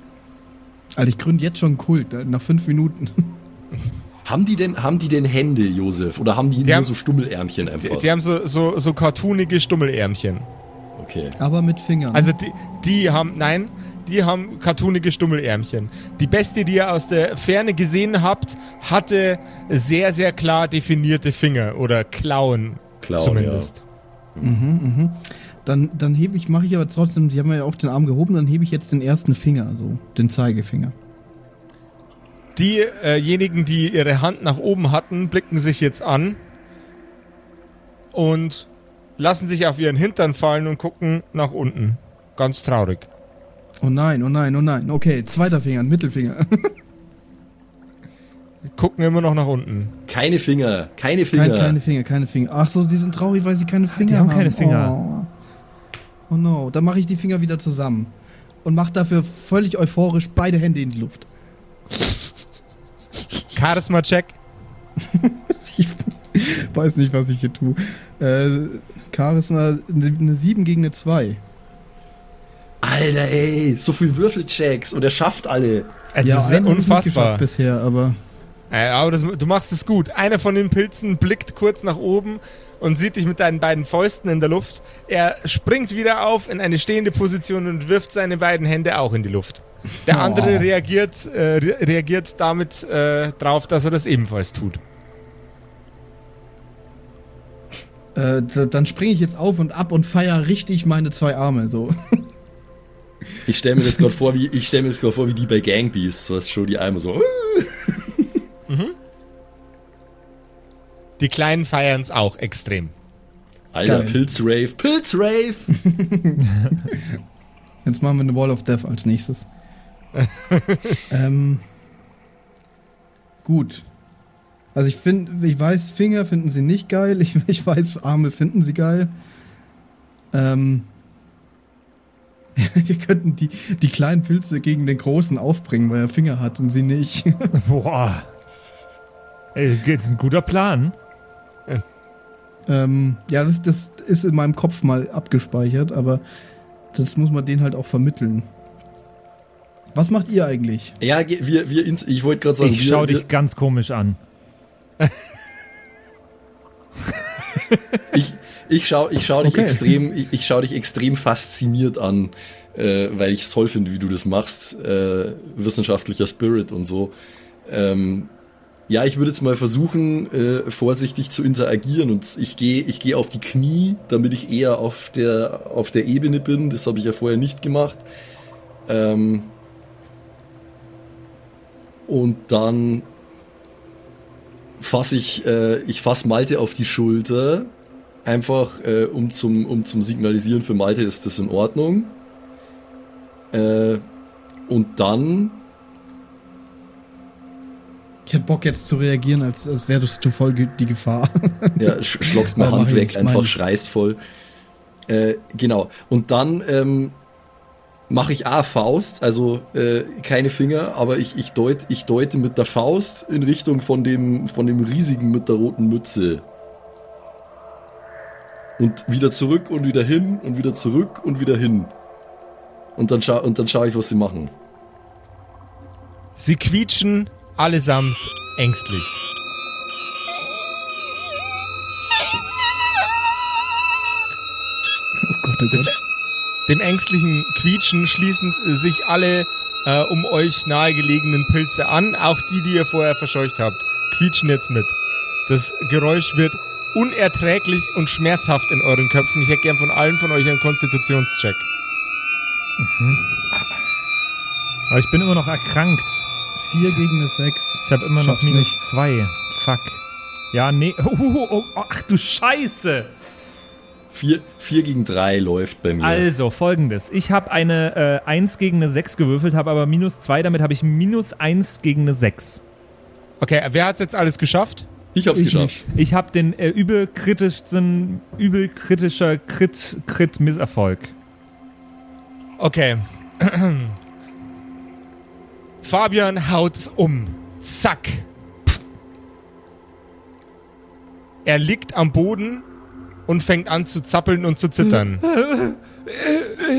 Alter, ich gründe jetzt schon einen Kult, äh, nach fünf Minuten. Haben die denn, haben die denn Hände, Josef? Oder haben die, nur haben- so Stummelärmchen Die, einfach? die haben so, so, so cartoonige Stummelärmchen. okay. Aber mit Fingern. Also die, die haben, nein, die haben cartoonige Stummelärmchen. Die Bestie, die ihr aus der Ferne gesehen habt, hatte sehr, sehr klar definierte Finger oder Klauen, Klauen, zumindest. Dann, dann hebe ich, mache ich aber trotzdem, Sie haben ja auch den Arm gehoben, dann hebe ich jetzt den ersten Finger, so, den Zeigefinger. Diejenigen, die ihre Hand nach oben hatten, blicken sich jetzt an und lassen sich auf ihren Hintern fallen und gucken nach unten. Ganz traurig. Oh nein, oh nein, oh nein. Okay, zweiter Finger, Mittelfinger. Gucken immer noch nach unten. Keine Finger, keine Finger. Kein, keine Finger, keine Finger. Ach so, sie sind traurig, weil sie keine Finger haben haben. keine Finger. Oh, oh no, dann mache ich die Finger wieder zusammen. und mache dafür völlig euphorisch beide Hände in die Luft. Charisma-Check. Ich weiß nicht, was ich hier tue. Äh, Charisma, eine 7 gegen eine 2. Alter, ey, so viel Würfelchecks und er schafft alle. Äh, das ist ich nicht unfassbar. geschafft bisher, aber Äh, aber das, du machst es gut. Einer von den Pilzen blickt kurz nach oben und sieht dich mit deinen beiden Fäusten in der Luft. Er springt wieder auf in eine stehende Position und wirft seine beiden Hände auch in die Luft. Der Oh. andere reagiert, äh, re reagiert damit äh, drauf, dass er das ebenfalls tut. äh, dann springe ich jetzt auf und ab und feier richtig meine zwei Arme. So. Ich stelle mir das gerade vor, wie ich stelle mir das gerade vor, wie die bei Gangbeasts, was schon die Eimer so. Die Kleinen feiern es auch extrem. Alter. Pilzrave, Pilzrave! Jetzt machen wir eine Wall of Death als nächstes. ähm, gut. Also ich finde, ich weiß, Finger finden sie nicht geil. Ich, ich weiß, Arme finden sie geil. Ähm, wir könnten die, die kleinen Pilze gegen den großen aufbringen, weil er Finger hat und sie nicht. Boah. Ey, das ist ein guter Plan. Ähm, ja, das, das ist in meinem Kopf mal abgespeichert, aber das muss man denen halt auch vermitteln. Was macht ihr eigentlich? Ja, wir, wir, ich wollte gerade sagen, Ich wir, schau wir, dich ganz komisch an. ich, ich schau, ich schau dich Okay. extrem, ich, ich schau dich extrem fasziniert an, äh, weil ich es toll finde, wie du das machst, äh, wissenschaftlicher Spirit und so. Ähm, ja, ich würde jetzt mal versuchen, äh, vorsichtig zu interagieren und ich gehe, ich gehe auf die Knie, damit ich eher auf der, auf der Ebene bin. Das habe ich ja vorher nicht gemacht. Ähm, und dann fasse ich, äh, ich fasse Malte auf die Schulter, einfach äh, um, zum, um zum Signalisieren für Malte ist das in Ordnung. Äh, und dann, Ich hätte Bock jetzt zu reagieren, als, als wärst du voll die Gefahr. ja, sch schlockst mal Hand weg, einfach meine schreist voll. Äh, genau. Und dann ähm, mache ich A Faust, also äh, keine Finger, aber ich, ich, deut, ich deute mit der Faust in Richtung von dem, von dem riesigen mit der roten Mütze. Und wieder zurück und wieder hin und wieder zurück und wieder hin. Und dann, scha und dann schaue ich, was sie machen. Sie quietschen allesamt ängstlich. Oh Gott, oh Das, Gott. dem ängstlichen Quietschen schließen sich alle äh, um euch nahegelegenen Pilze an, auch die, die ihr vorher verscheucht habt, quietschen jetzt mit. Das Geräusch wird unerträglich und schmerzhaft in euren Köpfen. Ich hätte gern von allen von euch einen Konstitutionscheck. Aber ich bin immer noch erkrankt. Vier gegen eine Sechs. Ich habe immer noch minus nicht. zwei. Fuck. Ja, nee. Oh, oh, oh, oh, ach du Scheiße. Vier, vier gegen drei läuft bei mir. Also, folgendes. Ich habe eine äh, 1 gegen eine 6 gewürfelt, habe aber minus 2, damit habe ich minus 1 gegen eine 6. Okay, wer hat's jetzt alles geschafft? ich hab's Ich geschafft. Ich habe den äh, übelkritischsten, übelkritischer Crit, Crit. Okay. Fabian haut's um. Zack. Pff. Er liegt am Boden und fängt an zu zappeln und zu zittern.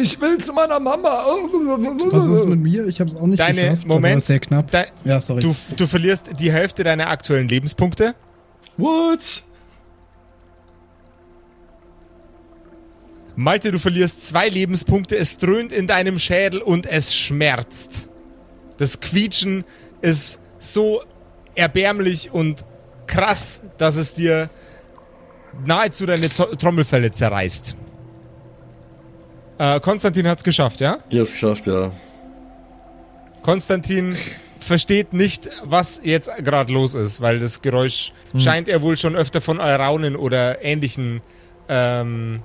Ich will zu meiner Mama. Was ist mit mir? Ich habe es auch nicht Deine, geschafft. Moment, Sehr knapp. De Ja, sorry. du, du verlierst die Hälfte deiner aktuellen Lebenspunkte. What? Malte, du verlierst zwei Lebenspunkte, es dröhnt in deinem Schädel und es schmerzt. Das Quietschen ist so erbärmlich und krass, dass es dir nahezu deine Zo Trommelfälle zerreißt. Äh, Konstantin hat's geschafft, ja? Ich hab's geschafft, ja. Konstantin versteht nicht, was jetzt gerade los ist, weil das Geräusch scheint er wohl schon öfter von Raunen oder ähnlichen ähm,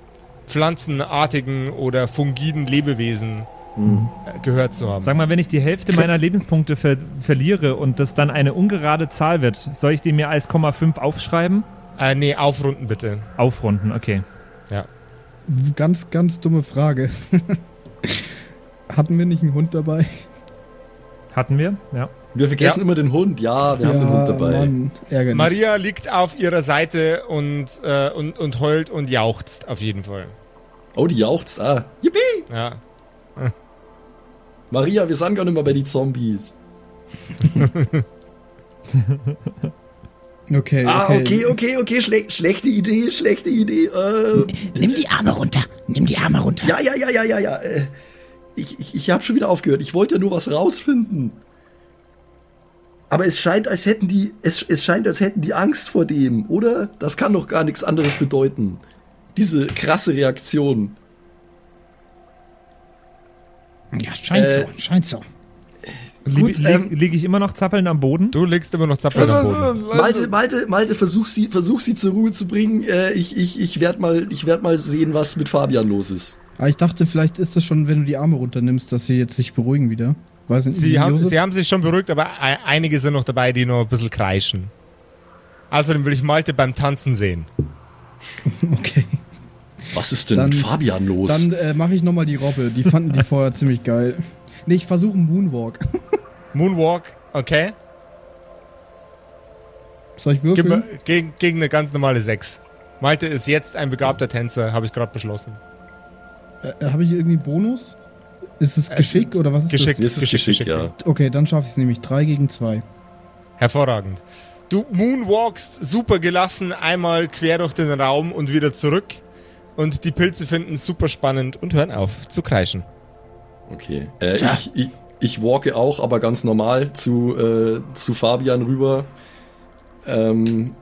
pflanzenartigen oder fungiden Lebewesen äh, gehört zu haben. Sag mal, wenn ich die Hälfte meiner Lebenspunkte ver verliere und das dann eine ungerade Zahl wird, soll ich die mir als Komma 5 aufschreiben? Äh, nee, aufrunden bitte. Aufrunden, okay. Ja. Ganz, ganz dumme Frage. Hatten wir nicht einen Hund dabei? Hatten wir, ja. Wir vergessen Ja. immer den Hund. Ja, wir haben den Hund dabei. Mann. Maria liegt auf ihrer Seite und, äh, und, und heult und jauchzt auf jeden Fall. Oh, die jauchzt. Ah, yippie! Ja. Maria, wir sind gar nicht mehr bei die Zombies. Okay, Ah, okay. okay, okay, okay. Schle schlechte Idee, schlechte Idee. Äh, Nimm die Arme runter. Nimm die Arme runter. ja, ja, ja, ja, ja, ja. Äh, ich ich, ich habe schon wieder aufgehört. Ich wollte ja nur was rausfinden. Aber es scheint, als hätten die, es, es scheint, als hätten die Angst vor dem, oder? Das kann doch gar nichts anderes bedeuten. Diese krasse Reaktion. Ja, scheint Äh, so, scheint so. Gut, Liege ähm, lieg ich immer noch zappelnd am Boden? Du liegst immer noch zappelnd am Boden. Malte, Malte, Malte, versuch sie, versuch sie zur Ruhe zu bringen. Äh, ich ich, ich werde mal, ich werd mal sehen, was mit Fabian los ist. Aber ich dachte, vielleicht ist es schon, wenn du die Arme runternimmst, dass sie jetzt sich beruhigen wieder. Weiß nicht, Sie haben, Josef? sie haben sich schon beruhigt, aber ei- einige sind noch dabei, die noch ein bisschen kreischen. Außerdem will ich Malte beim Tanzen sehen. Okay. Was ist denn Dann- mit Fabian los? Dann äh, mache ich nochmal die Robbe. Die fanden die vorher ziemlich geil. Nee, ich versuche einen Moonwalk. Moonwalk, okay. Soll ich Gib mir, würfeln? gegen, gegen eine ganz normale 6. Malte ist jetzt ein begabter Tänzer, habe ich gerade beschlossen. Äh, Habe ich irgendwie Bonus? Ist es Äh, Geschick oder was ist Geschick. Mir ist es Geschick, geschickt, Geschick. ja. das? Okay, dann schaffe ich es nämlich. 3 gegen 2. Hervorragend. Du moonwalkst super gelassen einmal quer durch den Raum und wieder zurück. Und die Pilze finden es super spannend und hören auf zu kreischen. Okay. Äh, ich, ich, ich walke auch, aber ganz normal zu, äh, zu Fabian rüber. Ähm,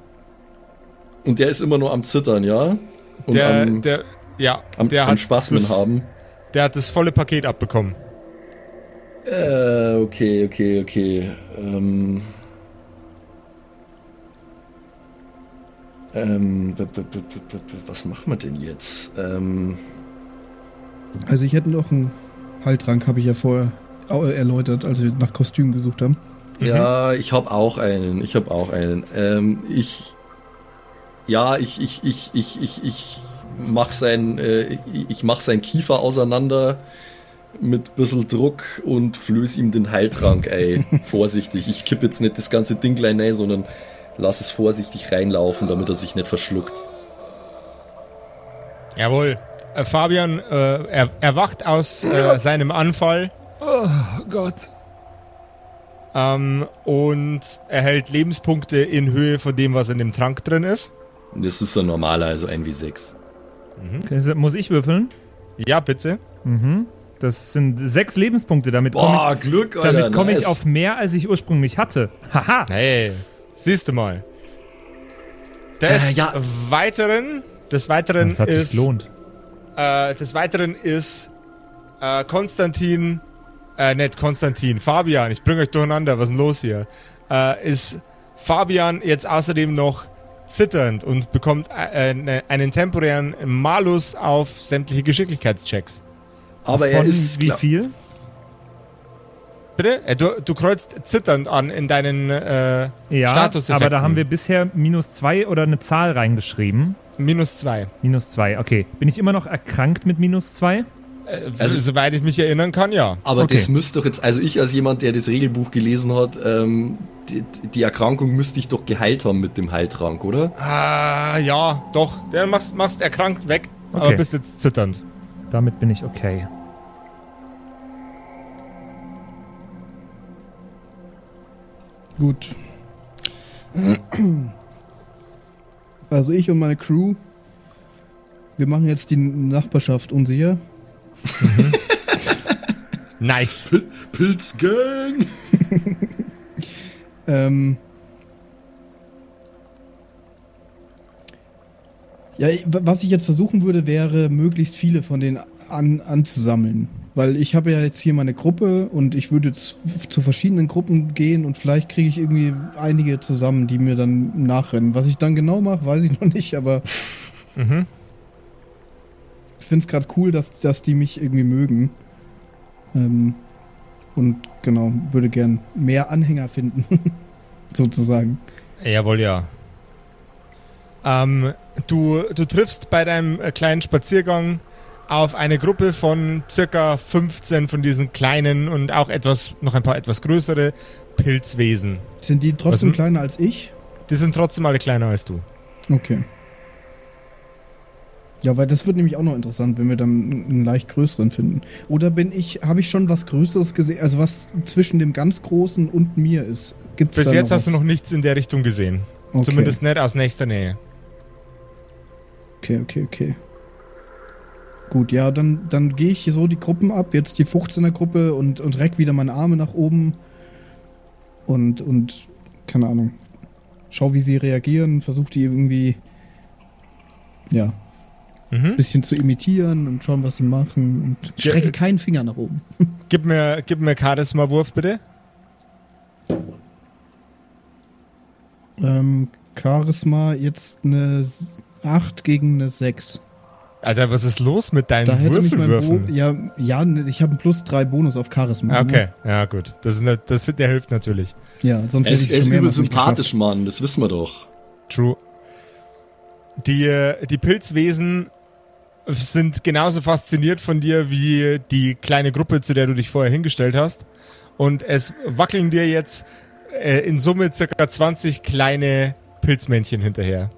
und der ist immer nur am Zittern, ja? Und Der, am, der, ja, am, der am hat Spasmen das, haben. Der hat das volle Paket abbekommen. Äh, okay, okay, okay. Ähm, ähm, was machen wir denn jetzt? Ähm, Also ich hätte noch einen Heiltrank, habe ich ja vorher au- erläutert, als wir nach Kostüm gesucht haben. Ja, ich habe auch einen. Ich habe auch einen. Ähm, ich, ja, ich, ich, ich, ich, ich, ich mach sein, äh, ich, mach sein Kiefer auseinander mit bissel Druck und flöß ihm den Heiltrank, ey. Vorsichtig. Ich kipp jetzt nicht das ganze Ding gleich rein, sondern lass es vorsichtig reinlaufen, damit er sich nicht verschluckt. Jawohl. Äh, Fabian äh, er, erwacht aus äh, seinem Anfall Oh Gott. ähm, und erhält Lebenspunkte in Höhe von dem, was in dem Trank drin ist. Das ist ein normaler, also ein wie sechs. Okay, muss ich würfeln? Ja, bitte. Mhm. Das sind sechs Lebenspunkte. Damit komme Boah, Glück, ich, Alter. damit komm ich nice. auf mehr, als ich ursprünglich hatte. Haha. Hey, siehst du mal. Des Äh, ja. Weiteren, des Weiteren Das hat sich ist, gelohnt. äh, des Weiteren ist äh, Konstantin, äh, nicht Konstantin, Fabian, ich bringe euch durcheinander, was ist denn los hier? Äh, ist Fabian jetzt außerdem noch zitternd und bekommt äh, äh, einen temporären Malus auf sämtliche Geschicklichkeitschecks. Aber er Von ist. wie viel? Bitte? Äh, du, du kreuzt zitternd an in deinen äh, Ja, Statuseffekten. aber da haben wir bisher minus zwei oder eine Zahl reingeschrieben. minus zwei. Minus zwei, okay. Bin ich immer noch erkrankt mit minus zwei? Äh, Also- soweit ich mich erinnern kann, ja. Aber Okay. das müsste doch jetzt, also ich als jemand, der das Regelbuch gelesen hat, ähm, die, die Erkrankung müsste ich doch geheilt haben mit dem Heiltrank, oder? Ah, ja, doch. Der machst, machst erkrankt weg, aber Okay. bist jetzt zitternd. Damit bin ich okay. Gut. Also ich und meine Crew, wir machen jetzt die Nachbarschaft unsicher. Nice. Pilzgang! Ähm ja, was ich jetzt versuchen würde, wäre, möglichst viele von denen an, anzusammeln. Weil ich habe ja jetzt hier meine Gruppe und ich würde jetzt zu verschiedenen Gruppen gehen und vielleicht kriege ich irgendwie einige zusammen, die mir dann nachrennen. Was ich dann genau mache, weiß ich noch nicht, aber Mhm. ich finde es gerade cool, dass, dass die mich irgendwie mögen. Ähm, und genau, würde gern mehr Anhänger finden, sozusagen. Jawohl, ja. Ähm, du, du triffst bei deinem äh, kleinen Spaziergang auf eine Gruppe von circa 15 von diesen kleinen und auch etwas, noch ein paar etwas größere Pilzwesen. Sind die trotzdem Was- kleiner als ich? Die sind trotzdem alle kleiner als du. Okay. Ja, weil das wird nämlich auch noch interessant, wenn wir dann einen leicht größeren finden. Oder bin ich, habe ich schon was Größeres gesehen, also was zwischen dem ganz Großen und mir ist? Gibt's Bis jetzt hast du was? noch nichts in der Richtung gesehen. Okay. Zumindest nicht aus nächster Nähe. Okay, okay, okay. Gut, ja, dann, dann gehe ich so die Gruppen ab, jetzt die 15er Gruppe und, und reck wieder meine Arme nach oben und, und, keine Ahnung, schau, wie sie reagieren, versuch die irgendwie, ja, ein Mhm. bisschen zu imitieren und schauen, was sie machen und strecke keinen Finger nach oben. Gib mir, gib mir Charisma-Wurf, bitte. Ähm, Charisma jetzt eine 8 gegen eine 6. Alter, was ist los mit deinen Da hätte mich mein Bo Würfelwürfen? ja, ja, ne, ich habe einen plus 3 Bonus auf Charisma. Ah, Okay, ja gut. Das, ist ne, das, der hilft natürlich. Ja, sonst Er hätte ist, ich er ist übel sympathisch, Mann, das wissen wir doch. True. Die, äh, die Pilzwesen sind genauso fasziniert von dir wie die kleine Gruppe, zu der du dich vorher hingestellt hast. Und es wackeln dir jetzt äh, in Summe circa 20 kleine Pilzmännchen hinterher.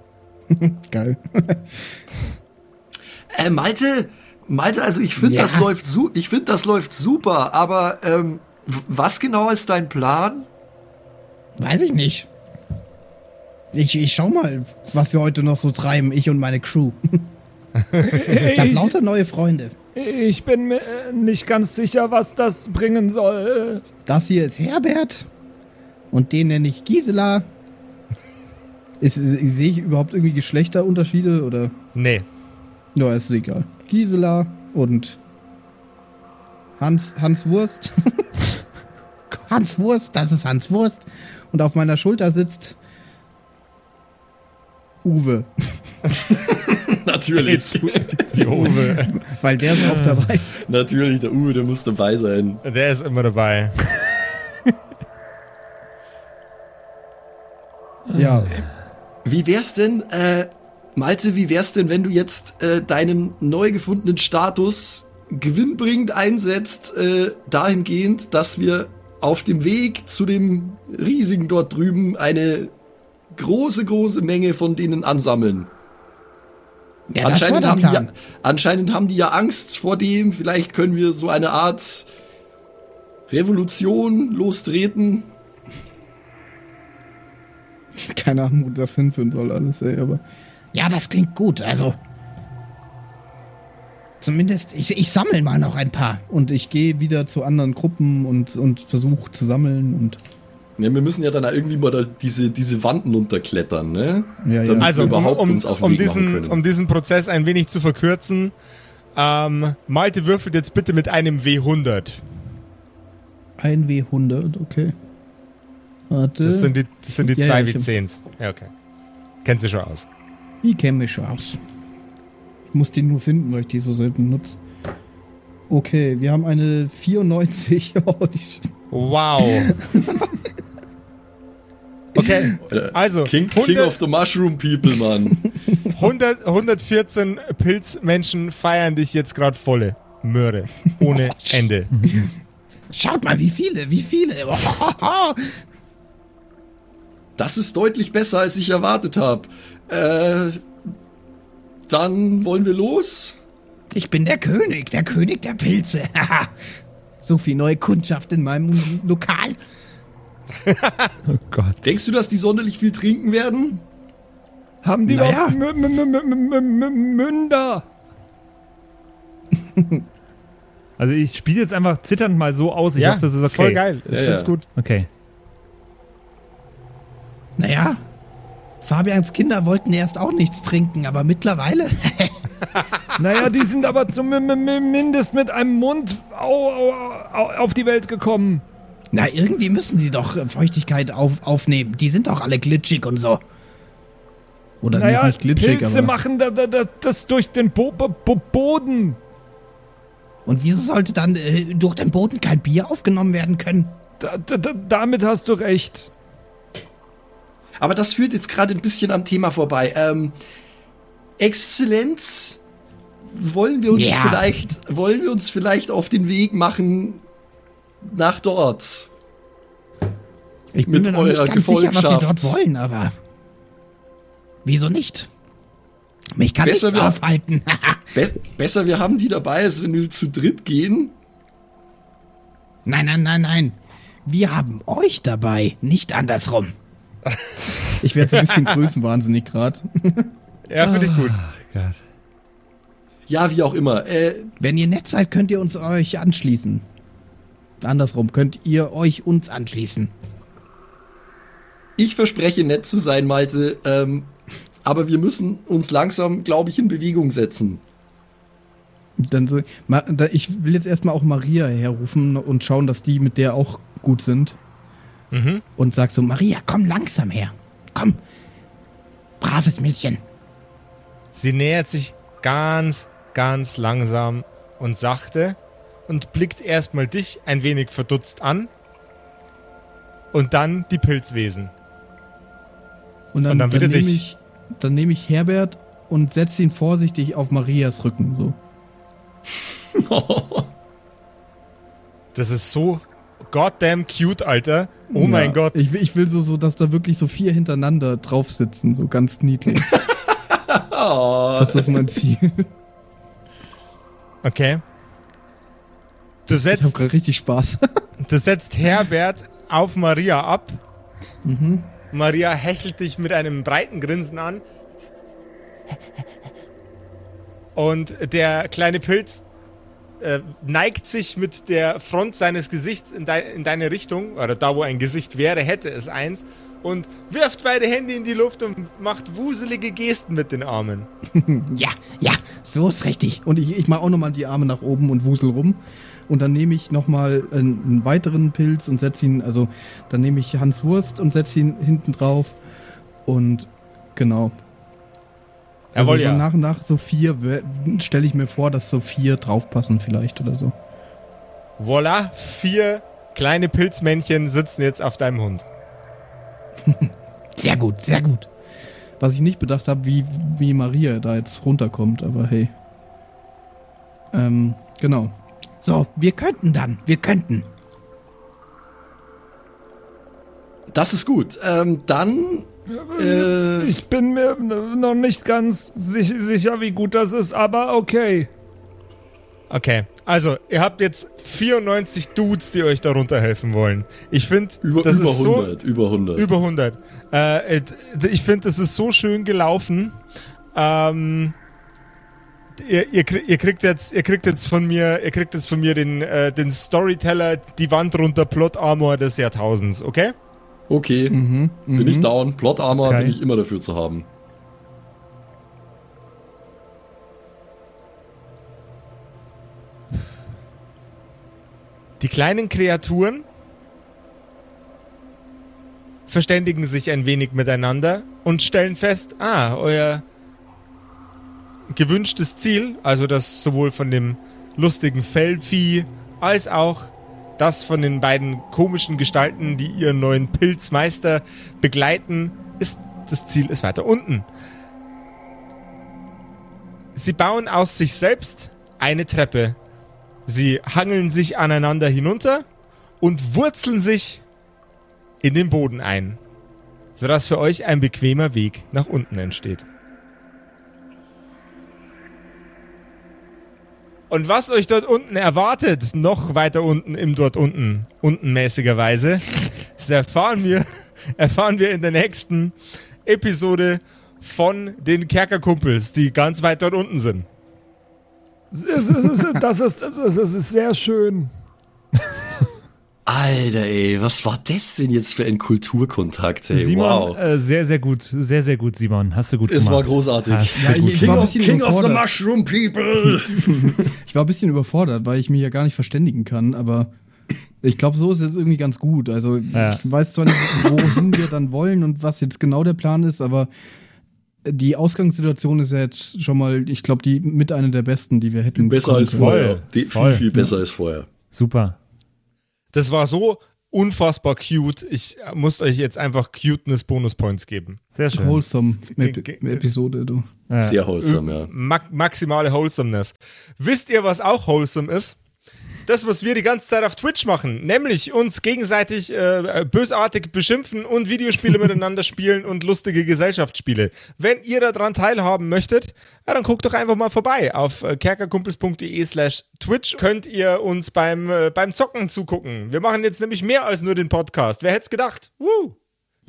Geil. Äh, Malte, Malte, also ich finde, Ja. das läuft su ich finde, das läuft super, aber ähm, was genau ist dein Plan? Weiß ich nicht. Ich, ich schau mal, was wir heute noch so treiben, ich und meine Crew. Ich habe lauter neue Freunde. ich bin mir nicht ganz sicher, was das bringen soll. Das hier ist Herbert und den nenne ich Gisela. Ist, sehe ich überhaupt irgendwie Geschlechterunterschiede oder? Nee. Ja, ist egal. Gisela und Hans, Hans Wurst. Hans Wurst, das ist Hans Wurst. Und auf meiner Schulter sitzt Uwe, Natürlich. Die Uwe. weil der ist auch dabei. Natürlich, der Uwe, der muss dabei sein. Der ist immer dabei. Ja, Wie wär's denn, äh, Malte, wie wär's denn, wenn du jetzt äh, deinen neu gefundenen Status gewinnbringend einsetzt, äh, dahingehend, dass wir auf dem Weg zu dem riesigen dort drüben eine große, große Menge von denen ansammeln. ja anscheinend, haben die ja, anscheinend haben die ja Angst vor dem. Vielleicht können wir so eine Art Revolution lostreten. Keine Ahnung, wo das hinführen soll alles, ey, aber. Ja, das klingt gut. Also, Zumindest, ich, ich sammle mal noch ein paar. Und ich gehe wieder zu anderen Gruppen und, und versuche zu sammeln und. Ja, wir müssen ja dann irgendwie mal da diese, diese Wanden unterklettern, ne? Ja, ja. Damit Also, wir um, überhaupt um, uns auf den um, Weg diesen, können. um diesen Prozess ein wenig zu verkürzen, ähm, Malte würfelt jetzt bitte mit einem W100. Ein W100, okay. Warte. Das sind die, das sind die Ja, zwei ja, ich- W10s. Ja, okay. Kennst du schon aus. Die kennen mich schon aus. Ich muss die nur finden, weil ich die so selten nutze. Okay, wir haben eine 94. Oh, die- Wow. Okay, also King, King 100 of the Mushroom People, Mann. 100, 114 Pilzmenschen feiern dich jetzt gerade volle Möhre. Ohne Ende. schaut mal, wie viele, wie viele. Das ist deutlich besser, als ich erwartet habe. Äh, dann wollen wir los. Ich bin der König, der König der Pilze. so viel neue Kundschaft in meinem Lokal. Oh Gott. Denkst du, dass die sonderlich viel trinken werden? Haben die Naja. doch M- M- M- M- M- M- Münder? also ich spiele jetzt einfach zitternd mal so aus. Ich ja, hoffe, das ist okay. voll geil. Ich Ja, find's ja. gut. Okay. Naja, Fabians Kinder wollten erst auch nichts trinken, aber mittlerweile. Naja, die sind aber zumindest mit einem Mund au, au, au, auf die Welt gekommen. Na, irgendwie müssen sie doch äh, Feuchtigkeit auf, aufnehmen. Die sind doch alle glitschig und so. Oder Naja, nicht, nicht glitschig, Pilze aber. machen da, da, da, das durch den Bo Bo Bo Boden. Und wieso sollte dann äh, durch den Boden kein Bier aufgenommen werden können? Da, damit hast du recht. Aber das führt jetzt gerade ein bisschen am Thema vorbei. Ähm, Exzellenz, wollen wir uns Ja. vielleicht, wollen wir uns vielleicht auf den Weg machen nach dort? Ich bin Mit mir noch nicht eurer ganz sicher, was sie dort wollen, aber. Wieso nicht? Mich kann Besser nichts wir- aufhalten. Be besser, wir haben die dabei, als wenn wir zu dritt gehen. nein, nein, nein, nein. Wir haben euch dabei, nicht andersrum. Ich werde so ein bisschen größenwahnsinnig gerade. Ja, finde ich gut. Gott. Ja, wie auch immer. Äh, Wenn ihr nett seid, könnt ihr uns euch anschließen. Andersrum, könnt ihr euch uns anschließen. ich verspreche nett zu sein, Malte. Ähm, aber wir müssen uns langsam, glaube ich, in Bewegung setzen. Dann so, ich will jetzt erstmal auch Maria herrufen und schauen, dass die mit der auch gut sind. Mhm. Und sag so, Maria, komm langsam her. Komm. Braves Mädchen. Sie nähert sich ganz, ganz langsam und sachte und blickt erstmal dich ein wenig verdutzt an und dann die Pilzwesen. Und dann, Und dann dann, wieder nehme dich. ich, dann nehme ich Herbert und setze ihn vorsichtig auf Marias Rücken. So. Das ist so goddamn cute, Alter. Oh mein Ja, Gott. Ich, will- ich will so, so, dass da wirklich so vier hintereinander drauf sitzen, so ganz niedlich. Ah, das ist mein Ziel. Okay. Du Ich habe setzt, gerade richtig Spaß. du setzt Herbert auf Maria ab. Mhm. Maria hechelt dich mit einem breiten Grinsen an. Und der kleine Pilz äh, neigt sich mit der Front seines Gesichts in, dei in deine Richtung, oder da wo ein Gesicht wäre, hätte es eins, und wirft beide Hände in die Luft und macht wuselige Gesten mit den Armen. Ja, ja, so ist richtig. Und ich, ich mache auch nochmal die Arme nach oben und wusel rum. Und dann nehme ich nochmal einen, einen weiteren Pilz und setze ihn, also dann nehme ich Hans Wurst und setze ihn hinten drauf. Und genau. Also Jawohl, so ja. nach und nach so vier stelle ich mir vor, dass so vier draufpassen vielleicht oder so. Voila, vier kleine Pilzmännchen sitzen jetzt auf deinem Hund. Sehr gut, sehr gut. Was ich nicht bedacht habe, wie, wie Maria da jetzt runterkommt, aber hey. Ähm, genau. So, wir könnten dann, wir könnten. das ist gut. Ähm, dann. Äh, Ich bin mir noch nicht ganz sich, sicher, wie gut das ist, aber okay. Okay, also ihr habt jetzt 94 Dudes, die euch darunter helfen wollen. Ich finde, über, das über ist so 100. über 100. über 100. Äh, ich finde, das ist so schön gelaufen. Ähm, ihr, ihr, ihr kriegt jetzt, ihr kriegt jetzt von mir, ihr kriegt jetzt von mir den, äh, den Storyteller, die Wand runter, Plot Armor des Jahrtausends, okay? Okay, Mhm, bin ich down. Plot Armor Okay. bin ich immer dafür zu haben. Die kleinen Kreaturen verständigen sich ein wenig miteinander und stellen fest, ah, euer gewünschtes Ziel, also das sowohl von dem lustigen Fellvieh als auch das von den beiden komischen Gestalten, die ihren neuen Pilzmeister begleiten, ist das Ziel ist weiter unten. Sie bauen aus sich selbst eine Treppe, Sie hangeln sich aneinander hinunter und wurzeln sich in den Boden ein, sodass für euch ein bequemer Weg nach unten entsteht. Und was euch dort unten erwartet, noch weiter unten im dort unten, untenmäßigerweise, das erfahren wir, erfahren wir in der nächsten Episode von den Kerkerkumpels, die ganz weit dort unten sind. Es ist, das, ist, das, ist, das ist sehr schön. Alter, ey, was war das denn jetzt für ein Kulturkontakt, hey? Simon, wow. äh, sehr, sehr gut. Sehr, sehr gut, Simon. Hast du gut es gemacht. war großartig. Ja, King, war ein of, bisschen King of the überfordert. Mushroom People. Ich war ein bisschen überfordert, weil ich mich ja gar nicht verständigen kann, aber ich glaube, so ist es irgendwie ganz gut. Also Ja. ich weiß zwar nicht, wohin wir dann wollen und was jetzt genau der Plan ist, aber die Ausgangssituation ist ja jetzt schon mal, ich glaube, die mit einer der besten, die wir hätten. besser als können. vorher. Die, viel, viel besser als vorher. Super. Das war so unfassbar cute. Ich muss euch jetzt einfach Cuteness-Bonus-Points geben. Sehr schön. Wholesome ge- Episode, du. Ja. Sehr wholesome, ja. Ma maximale Wholesomeness. Wisst ihr, was auch wholesome ist? Das, was wir die ganze Zeit auf Twitch machen, nämlich uns gegenseitig äh, bösartig beschimpfen und Videospiele miteinander spielen und lustige Gesellschaftsspiele. Wenn ihr daran teilhaben möchtet, ja, dann guckt doch einfach mal vorbei. Auf äh, kerkerkumpels.de slash Twitch könnt ihr uns beim, äh, beim Zocken zugucken. Wir machen jetzt nämlich mehr als nur den Podcast. Wer hätte es gedacht? Woo!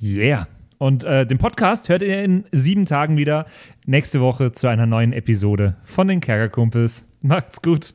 Yeah. Und äh, den Podcast hört ihr in sieben Tagen wieder. Nächste Woche zu einer neuen Episode von den Kerkerkumpels. Macht's gut.